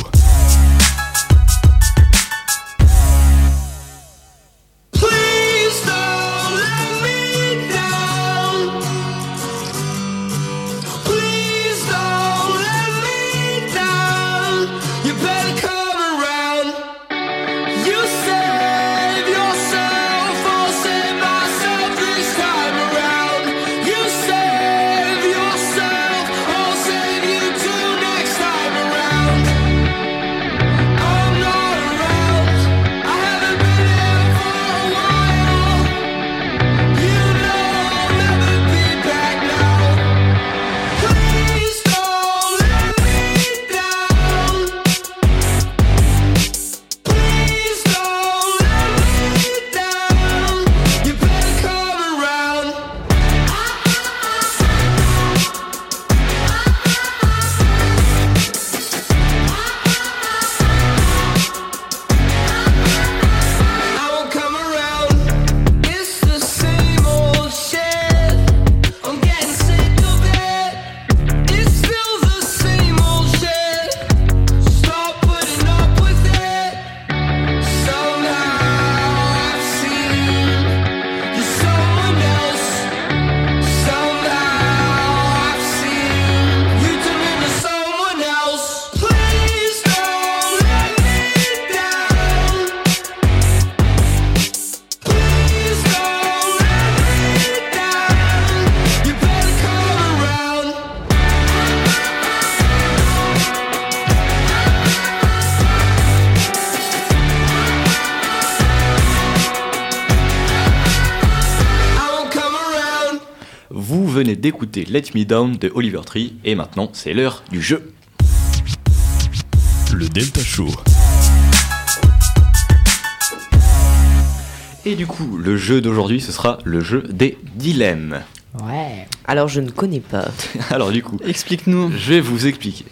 Let Me Down de Oliver Tree et maintenant c'est l'heure du jeu. Le Delta Show. Et du coup, le jeu d'aujourd'hui ce sera le jeu des dilemmes. Ouais. Alors je ne connais pas. *laughs* Alors du coup, Explique-nous. je vais vous expliquer.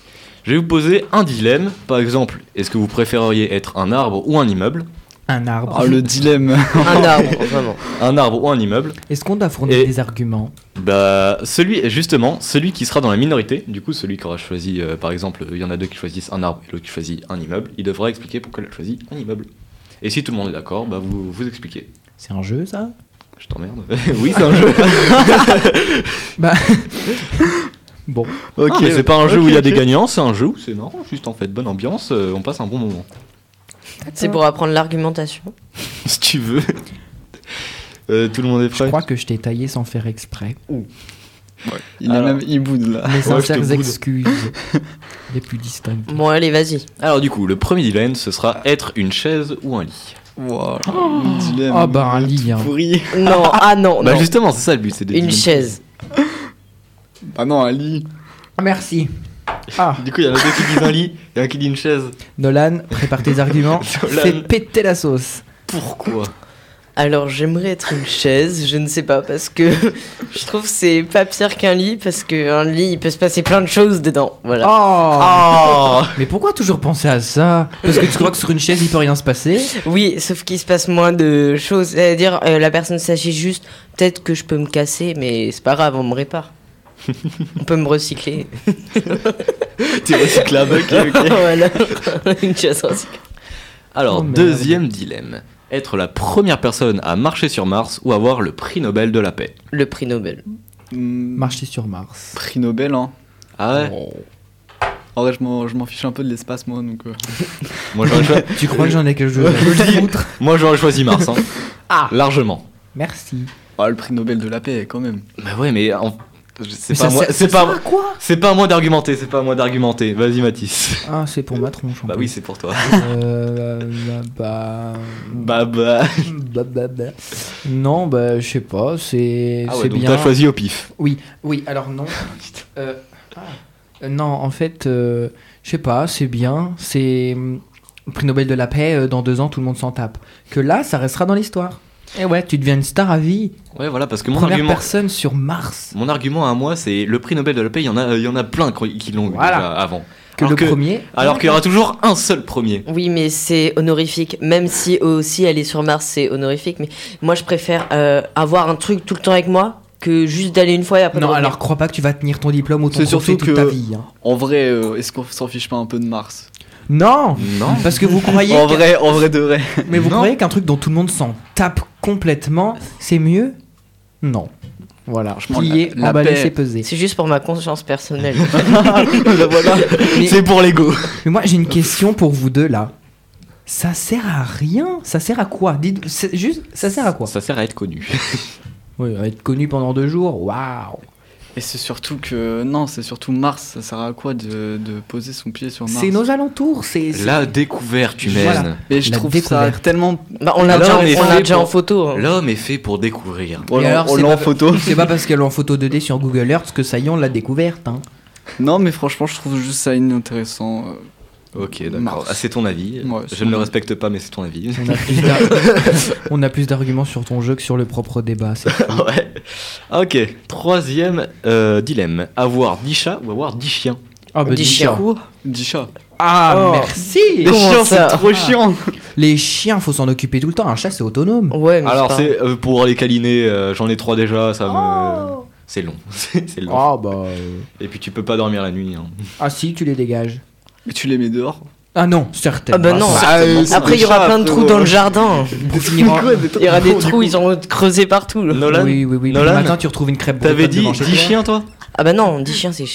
Je vais vous poser un dilemme. Par exemple, est-ce que vous préféreriez être un arbre ou un immeuble? Un arbre. Oh, le dilemme. *laughs* Un arbre, vraiment. Un arbre ou un immeuble Est-ce qu'on doit fournir Et- des arguments Bah, celui, justement, celui qui sera dans la minorité, du coup, celui qui aura choisi, euh, par exemple, il y en a deux qui choisissent un arbre et l'autre qui choisit un immeuble, il devra expliquer pourquoi il a choisi un immeuble. Et si tout le monde est d'accord, bah vous vous expliquez. C'est un jeu, ça Je t'emmerde. *laughs* oui, c'est un jeu. *laughs* Bah. bon. Ok, mais c'est pas un jeu où il y a des gagnants, c'est un jeu où c'est marrant, juste en fait, bonne ambiance, euh, on passe un bon moment. C'est pour apprendre l'argumentation. *laughs* si tu veux. Euh, tout le monde est Je prêt crois que je t'ai taillé sans faire exprès. Il est Alors. même il boude là. Mes je sincères excuses. *laughs* les plus distinctes. Bon, allez, vas-y. Alors du coup, le premier dilemme, ce sera être une chaise ou un lit. Wow, dilemme. Oh, bah, un lit, hein. Pourri. *laughs* Non, ah non, Bah non. justement, c'est ça le but, c'est de Une dilemmes. chaise. Bah non, un lit. Merci. Ah, Du coup, il y en a deux qui disent un lit et un qui dit une chaise. Nolan, prépare tes arguments. *laughs* Fais péter la sauce. Pourquoi Alors, j'aimerais être une chaise, je ne sais pas, parce que *laughs* je trouve que c'est pas pire qu'un lit, parce qu'un lit, il peut se passer plein de choses dedans. Voilà. Oh, Mais pourquoi toujours penser à ça Parce que tu crois que sur une chaise il peut rien se passer Oui, sauf qu'il se passe moins de choses. C'est-à-dire, euh, la personne s'agit juste, peut-être que je peux me casser, mais c'est pas grave, on me répare. *laughs* on peut me recycler. T'es recyclable, ok, ok. voilà, *laughs* une chaise recyclable. Alors, Oh, deuxième dilemme. Être la première personne à marcher sur Mars ou avoir le prix Nobel de la paix. Le prix Nobel. Hmm, Marcher sur Mars. Prix Nobel, hein. Ah ouais En vrai, je m'en je m'en fiche un peu de l'espace, moi, donc. euh. *laughs* Moi Tu crois que j'en ai quelque chose à foutre? Moi, j'aurais choisi Mars, hein. Ah. Largement. Merci. Ah, le prix Nobel de la paix, quand même. Bah ouais, mais en- c'est pas, moi- c'est pas, à quoi c'est pas à moi d'argumenter, c'est pas à moi d'argumenter. Vas-y, Mathis. Ah, c'est pour ma tronche. Bah oui, c'est pour toi. Euh, *laughs* bah, Bah bah. *laughs* bah, bah, bah. Non, bah, je sais pas, c'est Ah ouais, c'est donc bien. t'as choisi au pif. Oui, oui, alors non. *laughs* Euh, ah. Euh, non, en fait, euh, je sais pas, c'est bien. C'est hum, prix Nobel de la paix, euh, dans deux ans, tout le monde s'en tape. Que là, ça restera dans l'histoire. Et ouais, tu deviens une star à vie. Ouais, voilà, parce que mon Première argument, personne sur Mars. mon argument à moi, c'est le prix Nobel de la paix. Il y en a, il y en a plein qui l'ont eu Voilà. déjà avant. Que Alors le que- premier. Alors qu'il y aura toujours un seul premier. Oui, mais c'est honorifique. Même si aussi aller sur Mars, c'est honorifique. Mais moi, je préfère euh, avoir un truc tout le temps avec moi que juste d'aller une fois et après Non, alors crois pas que tu vas tenir ton diplôme ou ton surtout toute que- ta vie. hein. En vrai, euh, est-ce qu'on s'en fiche pas un peu de Mars? Non, Non. parce que vous croyez. En vrai, en vrai de vrai. Mais vous Non. croyez qu'un truc dont tout le monde s'en tape complètement, c'est mieux Non. Voilà, Franchement, plier, la- la paix. c'est peser. C'est juste pour ma conscience personnelle. *laughs* *laughs* voilà. Mais, C'est pour l'ego. mais moi, j'ai une question pour vous deux là. Ça sert à rien Ça sert à quoi? Dites, c'est juste, ça sert à quoi? Ça sert à être connu. Oui, à être connu pendant deux jours, waouh Et c'est surtout que. Non, c'est surtout Mars. Ça sert à quoi de, de poser son pied sur Mars C'est nos alentours, c'est. c'est- La découverte humaine. Voilà. Mais je la trouve découverte. ça tellement. bah, on l'a déjà, on pour- en photo. hein. L'homme est fait pour découvrir. On Et l'a alors, on c'est l'a en pas- photo. *laughs* C'est pas parce qu'elle est en photo 2D sur Google Earth que ça y est, on l'a découverte. Hein. Non, mais franchement, je trouve juste ça inintéressant. Ok, d'accord. Ah, c'est ton avis. Ouais, Je ne le respecte pas, mais c'est ton avis. On a plus d'ar- *laughs* *laughs* on a plus d'arguments sur ton jeu que sur le propre débat. c'est- *laughs* ouais. Ok. Troisième euh, dilemme. Avoir 10 chats ou avoir 10 chiens Ah, bah, Dix dis chiens. ça. Dix chats. Ah, Oh. merci Les chiens, ça c'est trop chiant. Les chiens, faut s'en occuper tout le temps. Un chat, c'est autonome. Ouais, mais Alors, c'est euh, pour les câliner, euh, j'en ai 3 déjà, ça me. C'est long. c'est c'est long. Ah, bah. euh, Et puis tu peux pas dormir la nuit. hein. Ah, si, tu les dégages. Mais tu les mets dehors. Ah, non, certainement. Ah bah non. certainement pas. Après, il y aura plein de trous dans le jardin. *laughs* Il y aura des trous, ils ont creusé partout. là. Nolan Oui, oui, oui. Nolan matin, tu retrouves une crêpe T'avais dit devant chez 10 toi. chiens, toi? Ah bah non, 10 chiens, c'est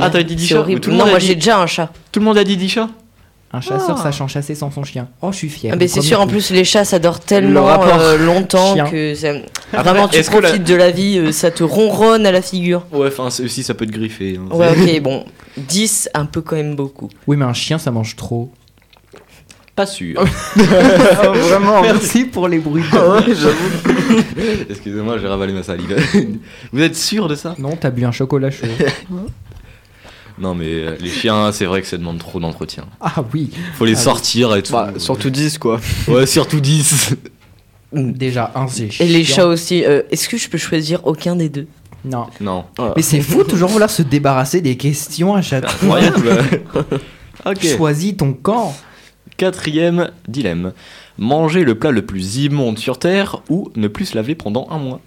Ah, t'avais dit 10 c'est chats horrible. Mais tout le Non, moi j'ai déjà un chat. Tout le monde a dit 10 chats? Un chasseur, Ah. sachant chasser sans son chien. Oh, je suis fier. Ah c'est sûr, en plus les chats ça dort Le tellement euh, longtemps Chien. que ça... vraiment tu est-ce que la- profites de la vie, euh, ça te ronronne à la figure. Ouais, enfin, aussi ça peut te griffer. hein. Ouais *laughs* ok bon, 10 un peu quand même beaucoup. Oui, mais un chien, ça mange trop. Pas sûr. *laughs* *laughs* Vraiment. Merci pour les bruits. Ah ouais, j'avoue. Excusez-moi, j'ai ravalé ma salive. Vous êtes sûr de ça? Non, t'as bu un chocolat chaud. Non, mais euh, les chiens, c'est vrai que ça demande trop d'entretien. Ah oui. Faut les Ah sortir et tout. Bah, surtout 10 quoi. *laughs* Ouais, surtout 10. Déjà, un, c'est Et les chiant. chats aussi. euh, Est-ce que je peux choisir aucun des deux? Non. Non. Mais c'est fou toujours vouloir se débarrasser des questions à chaque fois. Incroyable. *laughs* Choisis ton camp. Quatrième dilemme. Manger le plat le plus immonde sur Terre ou ne plus se laver pendant un mois?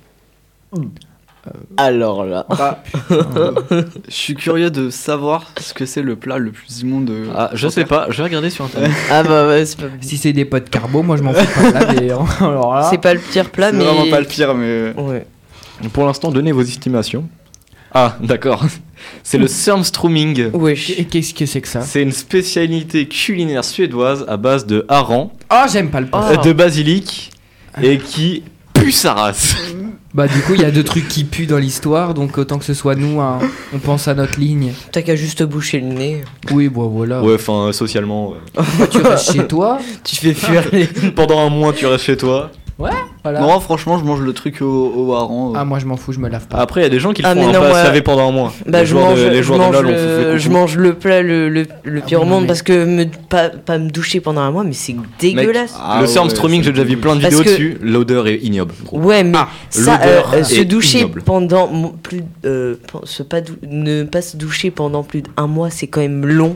Alors là. *laughs* Bah, je suis curieux de savoir ce que c'est le plat le plus immonde. de- Ah, je sais pas, je vais regarder sur internet. Ah bah ouais, c'est pas, Si c'est des potes carbo, moi je m'en fous pas *laughs* hein. Alors là. c'est pas le pire plat, C'est mais. vraiment pas le pire, mais. Ouais. Pour l'instant, donnez vos estimations. Ah, d'accord. C'est le surströmming. Wesh. Et qu'est-ce que c'est que ça C'est une spécialité culinaire suédoise à base de hareng, Oh, j'aime pas le euh, de basilic et qui pue sa race. Bah, du coup, il y a deux trucs qui puent dans l'histoire, donc autant que ce soit nous, hein, on pense à notre ligne. T'as qu'à juste boucher le nez. Oui, bon, voilà. Ouais, enfin, euh, socialement. ouais. Bah, tu restes chez toi. *laughs* Tu fais fuir les. *laughs* Pendant un mois, tu restes chez toi. Voilà. Non, franchement, je mange le truc au, au hareng. euh. Ah, moi je m'en fous, je me lave pas. Après, il y a des gens qui le Ah, font mais hein, non, pas moi- se laver pendant un mois. Bah, les je joueurs mange, de, les je, joueurs mange de LoL, on le, fait je coucou. mange le plat le, le, le pire oui, au non, monde mais- parce que me, pas, pas me doucher pendant un mois, mais c'est dégueulasse. Ah le ouais, j'ai déjà vu plein de Parce vidéos que- dessus. L'odeur est ignoble. gros. Ouais, mais ça, l'odeur euh, se est doucher ignoble. pendant mo- plus, euh, pen- se pas dou- ne pas se doucher pendant plus d'un mois, c'est quand même long.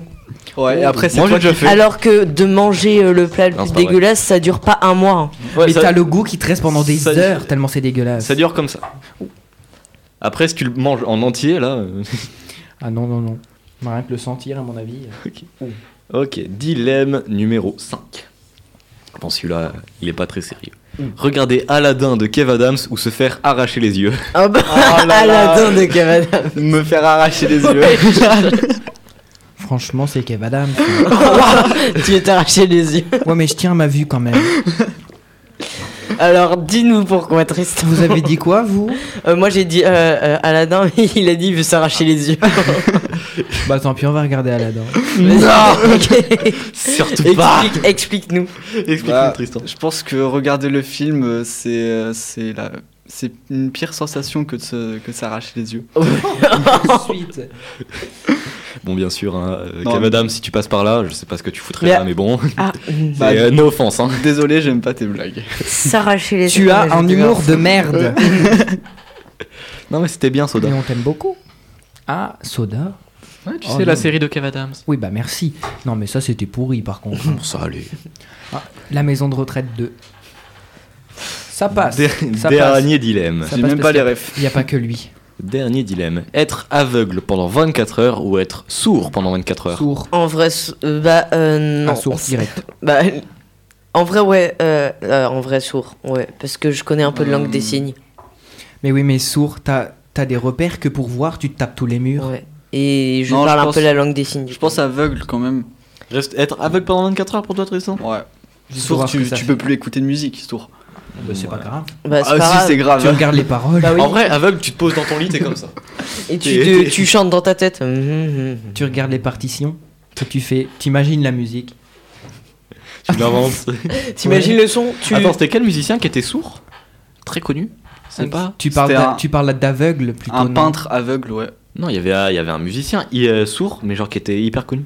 Ouais, et après, c'est Moi, toi j'ai déjà qui fait. Alors que de manger euh, le plat le Non, plus c'est pas vrai. dégueulasse, ça dure pas un mois. hein. Ouais, Mais ça- t'as le goût qui te reste pendant des ça- heures, tellement c'est dégueulasse. Ça dure comme ça. Après, si tu le manges en entier, là. euh, Ah non, non, non. Rien que le sentir, à mon avis. *laughs* Ok, dilemme numéro 5. Bon, celui-là, il est pas très sérieux. Regarder Aladdin de Kev Adams ou se faire arracher les yeux. Ah bah, Oh là là. Aladdin de Cavada. me faire arracher les yeux. *laughs* Franchement, c'est Kev Adams. *laughs* *laughs* tu es arraché les yeux. ouais, mais je tiens à ma vue quand même. Alors dis-nous pourquoi Tristan. Vous avez dit quoi, vous? Euh, moi j'ai dit euh, euh, Aladdin, *laughs* mais il a dit il veut s'arracher les yeux. Bah tant pis, on va regarder Aladdin. non Surtout pas Explique, Explique-nous. Explique-nous, Bah, Tristan. Je pense que regarder le film, c'est c'est la c'est une pire sensation que de s'arracher les yeux. Suite. Bon, bien sûr, hein, euh, Non, Kev mais- Adams, si tu passes par là, je sais pas ce que tu foutrais Mais- là, mais bon. Ah, *laughs* C'est Bah, euh, no offense, hein. Désolé, j'aime pas tes blagues. s'arracher les yeux. Tu as un humour de merde. *laughs* Non, mais c'était bien, Soda. Mais on t'aime beaucoup. Ah, Soda Ouais, tu Oh sais, la série de Kev Adams. Oui, bah merci. Non, mais ça c'était pourri par contre. *laughs* Ça, allez. La maison de retraite 2. Ça passe. Der- ça Dernier dilemme. Ça J'ai passe même pas les refs. Il n'y a pas que lui. Dernier dilemme. Être aveugle pendant 24 heures ou être sourd pendant 24 heures Sourd. En vrai, euh, bah euh, non. Ah, sourd direct. *laughs* Bah, en vrai, ouais. euh, euh, en vrai, sourd. Ouais, parce que je connais un peu de langue des signes. Mais oui, mais sourd, t'as as des repères que pour voir, tu te tapes tous les murs. Ouais. Et je Non, je parle un pense- peu la langue des signes. Je pense aveugle quand même. Reste être aveugle pendant 24 heures pour toi, Tristan? Ouais. Juste pour Sourd, voir ce tu, ça tu fait. peux plus écouter de musique, sourd. Bah, c'est pas grave. Bah, Ah pas si, c'est grave. Tu regardes les paroles. Bah oui. En vrai, aveugle, tu te poses dans ton lit, t'es comme ça. *laughs* Et tu, te- tu chantes dans ta tête. Hum, hum, hum. Tu regardes les partitions. Tu fais. T'imagines la musique. tu l'inventes. *laughs* T'imagines le son tu... Attends, c'était quel musicien qui était sourd? Très connu C'est pas Tu parles un- tu parles d'aveugle plutôt. Un non peintre aveugle, ouais. Non, il y avait, il y avait un musicien il, euh, sourd, mais genre qui était hyper connu.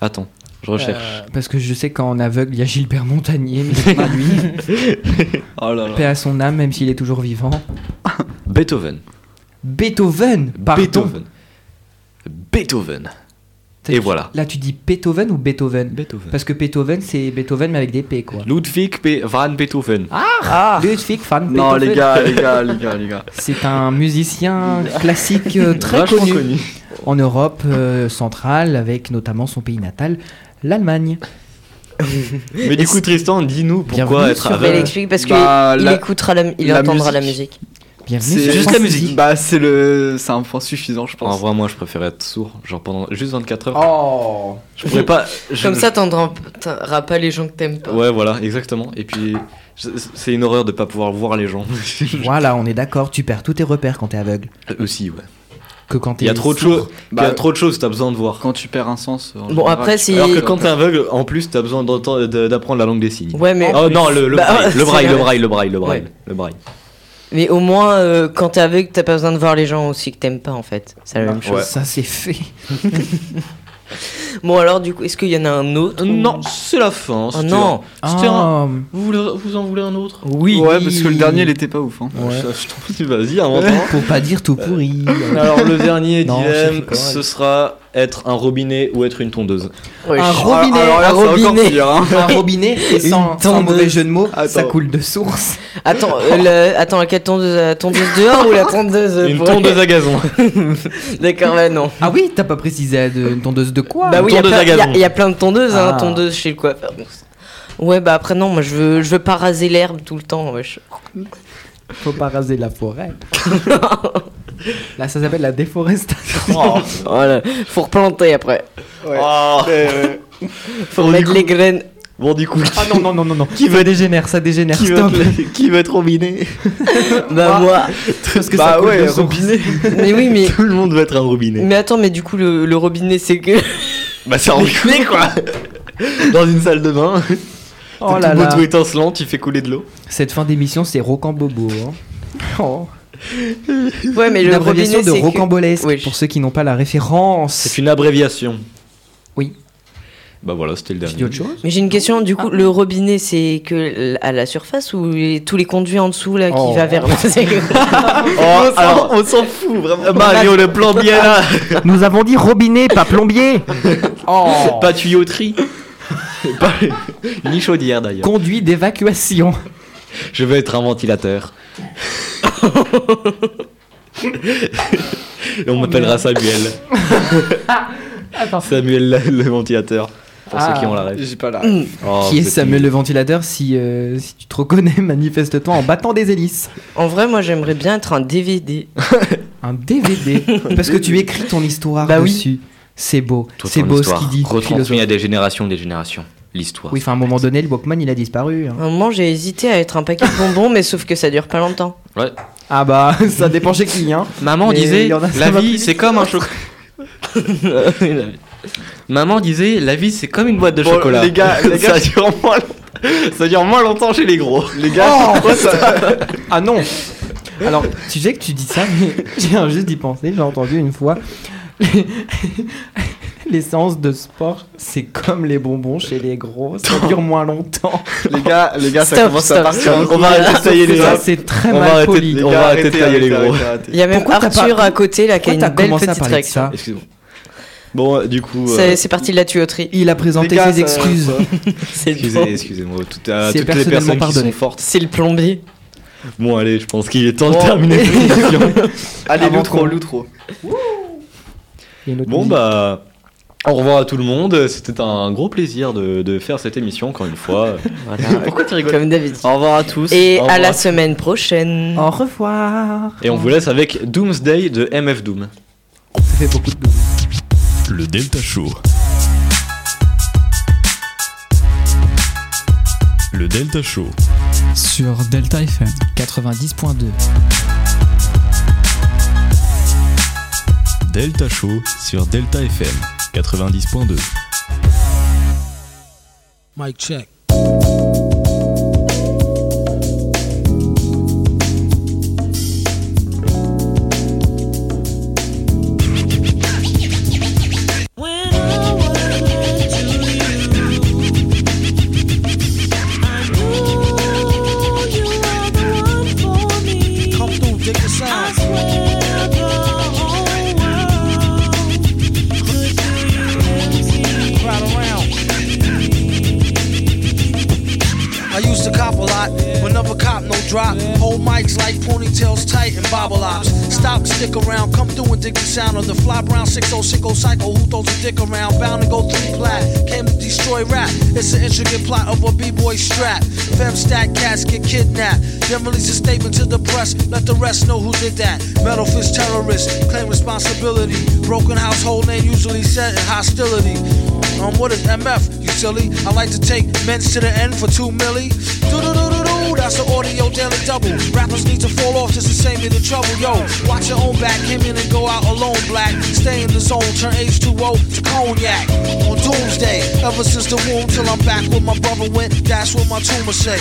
Attends, je recherche. Euh, parce que je sais qu'en aveugle, il y a Gilbert Montagnier, mais c'est pas lui. *laughs* Oh là là. Paix à son âme, même s'il est toujours vivant. *laughs* Beethoven. Beethoven Pardon. Beethoven. Beethoven. Et voilà. Là, tu dis Beethoven ou Beethoven? Beethoven. Parce que Beethoven, c'est Beethoven, mais avec des P, quoi. Ludwig Be- van Beethoven. Ah Ludwig van Non, Beethoven. les gars, les gars, les gars, les gars. *laughs* C'est un musicien classique euh, très connu, en Europe euh, centrale, avec notamment son pays natal, l'Allemagne. Mais du coup, Tristan, dis-nous pourquoi être sur Il aveugle. explique parce qu'il Bah, la- écoutera la, il la entendra la musique. musique. Bienvenue C'est juste la musique. Bah, c'est le. C'est un point suffisant, je En pense. vrai, moi, je préfère être sourd, genre pendant juste 24 heures. Oh Je pourrais pas. je- Comme ça, t'entendras pas les gens que t'aimes pas. Ouais, voilà, exactement. Et puis, c'est une horreur de pas pouvoir voir les gens. *laughs* *laughs* Voilà, on est d'accord, tu perds tous tes repères quand t'es aveugle. Euh, Aussi, ouais. Que quand Il y a trop de choses. Il y a trop de choses, t'as besoin de voir. Quand tu perds un sens. en Bon, général, après, tu si- Alors que quand t'es aveugle, en plus, t'as besoin d'apprendre la langue des signes. Ouais, mais, Oh non, le, le Bah, braille, le *laughs* braille, le braille, le braille, le braille, Ouais. le braille. mais au moins, euh, quand t'es aveugle, t'as pas besoin de voir les gens aussi que t'aimes pas en fait. C'est la même chose. Ouais. Ça, c'est fait. *laughs* *laughs* Bon, alors, du coup, est-ce qu'il y en a un autre ou- Non, c'est la fin. Oh non un- Ah, Vous, voulez- vous en voulez un autre oui. Ouais, parce que le dernier, il était pas ouf. Hein. Ouais. Je- je t'en prie, Vas-y, invente. *laughs* Pour pas dire tout pourri. Alors le dernier dilemme, ce sera être un robinet ou être une tondeuse. Ouais, Un je- robinet, Alors là, un c'est encore robinet. pire, hein. un robinet *laughs* et sans, Une sans tondeuse. mauvais jeu de mots, ça coule de source. Attends, euh, le- attends, laquelle tondeuse, la tondeuse dehors ou la tondeuse euh, Une pour- tondeuse à gazon. *laughs* D'accord, ouais, non. Ah oui, t'as pas précisé de, une tondeuse de quoi Bah oui, il y, a tondeuse plein- à y a- gazon. y a plein de tondeuses, hein, Ah. tondeuses chez le coiffeur. Ouais, bah après, non, moi je veux, je veux pas raser l'herbe tout le temps. wesh. Faut pas raser la forêt. *laughs* Là, ça s'appelle la déforestation. Voilà, faut replanter après. Oh. *laughs* Faut Bon, du mettre coup- les graines. Bon du coup, Ah non, non, non, non, non. Qui veut dégénère, ça dégénère. qui, Stop. veut être, qui veut être robinet *laughs* Bah moi. Parce que Bah ça coule ouais, de source. robinet. *laughs* Mais oui, mais. Tout le monde veut être un robinet. Mais attends, mais du coup, le, le robinet, c'est que. Bah c'est un robinet quoi Dans une salle de bain, Oh tout là beau là. tout étincelant, tu fais couler de l'eau. Cette fin d'émission, c'est rocambobo. Hein. Oh. Ouais, mais Une le abréviation robinet, de que- rocambolesque, Oui. pour ceux qui n'ont pas la référence. C'est une abréviation. Oui. Bah voilà, c'était le dernier. autre chose? Mais j'ai une question, du coup, le robinet, c'est que à la surface ou les- tous les conduits en dessous là qui Oh. va vers. *laughs* Oh, alors on s'en fout vraiment. Mario le plombier là, *laughs* Nous avons dit robinet, pas plombier. *laughs* oh. pas tuyauterie. Pas- Ni chaudière d'ailleurs. Conduit d'évacuation. Je veux être un ventilateur. Et on m'appellera Samuel. *laughs* Attends. Samuel le, le ventilateur. Pour Ah. ceux qui ont la rêve. J'ai pas la. Oh, qui est Samuel le ventilateur si, euh, si tu te reconnais, *laughs* manifeste-toi en battant des hélices. En vrai, moi, j'aimerais bien être un DVD. *laughs* Un DVD. Parce que tu écris ton histoire Bah oui. dessus. C'est beau. C'est beau ce histoire, qu'il dit. Retransmis à des générations, des générations. L'histoire. Oui, enfin à un moment donné, le Walkman il a disparu. hein. À un moment, j'ai hésité à être un paquet de bonbons, mais sauf que ça dure pas longtemps. Ah bah, *laughs* ça dépend chez qui, hein. Maman Mais disait, il y en a, ça la vie c'est comme un chocolat. Maman disait, la vie c'est comme une boîte de Bon, chocolat. les gars- les *laughs* gars- ça, dure moins, ça dure moins longtemps chez les gros. Les gars, Oh, *laughs* Ah non Alors, tu sais que tu dis ça, mais j'ai un juste d'y penser. J'ai entendu une fois. *laughs* Les séances de sport, c'est comme les bonbons chez les gros, ça dure moins longtemps. *laughs* les gars, les gars, ça commence stop, à partir. stop. On va arrêter de tailler les Ça, gros. c'est très On mal poli. on va arrêter de tailler les gros. Il y a même Pourquoi Arthur pas- à côté là qui a une belle petite réaction. Excuse-moi. Bon, euh, du coup, euh, C'est parti de la tuyauterie. Il a présenté gars, ses excuses. *laughs* Excusez, plomb- excusez-moi, tout à- C'est toutes les personnes qui pardonné. sont fortes. c'est le plombier. Bon, allez, je pense qu'il est temps de terminer cette émission. Allez, l'outro, l'outro. Bon, musique. bah. Au revoir à tout le monde. C'était un gros plaisir de, de faire cette émission encore une fois. *laughs* Voilà. Pourquoi tu rigoles Comme d'habitude. Au revoir à tous. Et à la semaine prochaine. Au revoir. Et on vous laisse avec Doomsday de MF Doom. Ça fait beaucoup de Le Delta Show. Le Delta Show. Sur Delta FM 90.2. Delta Show sur Delta FM 90.2. Mic check. 606 cycle. Who throws a dick around? Bound to go three plat. Came to destroy rap. It's an intricate plot of a b-boy strap. Fem stat cats get kidnapped. Then release a statement to the press. Let the rest know who did that. Metal fist terrorist claim responsibility. Broken household name usually set in hostility. Um, what is MF? You silly. I like to take men's to the end for two milli. Do. The audio daily double. Rappers need to fall off just to save me the trouble. Yo, watch your own back. Came in and go out alone, black. Stay in the zone, turn H2O to cognac. On doomsday, ever since the womb till I'm back where my brother went. That's what my tumor say.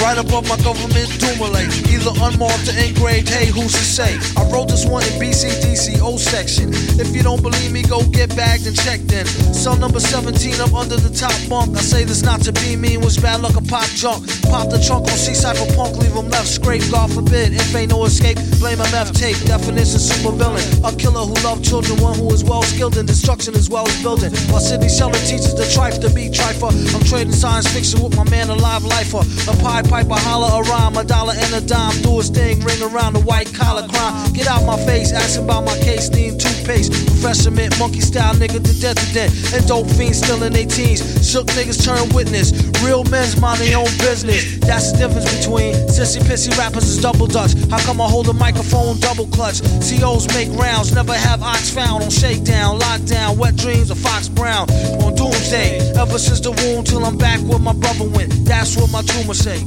Right above my government Dumoulin, either unmarked or engraved. Hey, who's to say? I wrote this one in BCDC O section. If you don't believe me, go get bagged and checked in. Cell number 17 up under the top bunk. I say this not to be mean, was bad luck a pop junk. Pop the trunk on C-side for punk, leave him left scrape. God forbid, if ain't no escape, blame MF tape. Definition super villain, a killer who loved children, one who is well skilled in destruction as well as building. While Sidney Sheldon teaches the trife to be trifer. I'm trading science fiction with my man, alive live lifer. A pie piper, holler a rhyme, a dollar and a dime. Do his thing, ring around the white collar crime. Get out my face, asking about my case, need toothpaste. Professor mint, monkey style nigga to death to death. And dope fiends still in their teens. Shook niggas turn witness. Real men's mind their own business. That's the difference between sissy pissy rappers is double dutch. How come I hold a microphone double clutch? COs make rounds, never have ox found on shakedown, lockdown, wet dreams of Fox Brown on doomsday. Ever since the womb till I'm back where my brother went. That's what my tumor say.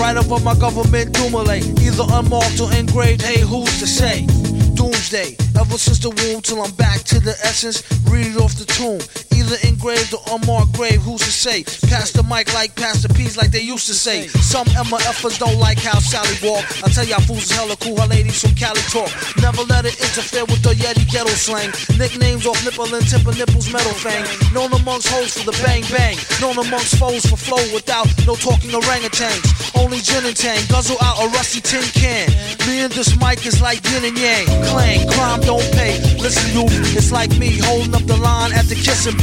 Right above my government Dumoulin, either unmarked or engraved. Hey, who's to say? Doomsday, ever since the womb till I'm back to the essence. Read it off the tomb, either engraved or unmarked grave. Who's to say? Pass the mic like Pastor P's, like they used to say. Some MFers don't like how Sally walk. I tell y'all fools is hella cool, her ladies from Cali talk. Never let it interfere with the Yeti ghetto slang. Nicknames off nipple and tip of nipples, metal fang. Known amongst hoes for the bang bang. Known amongst foes for flow without no talking orangutans. Only gin and tang, guzzle out a rusty tin can. Me and this mic is like yin and yang. Clang, crime don't pay. Listen, you, it's like me holding up the line at the kissing.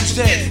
Doomsday.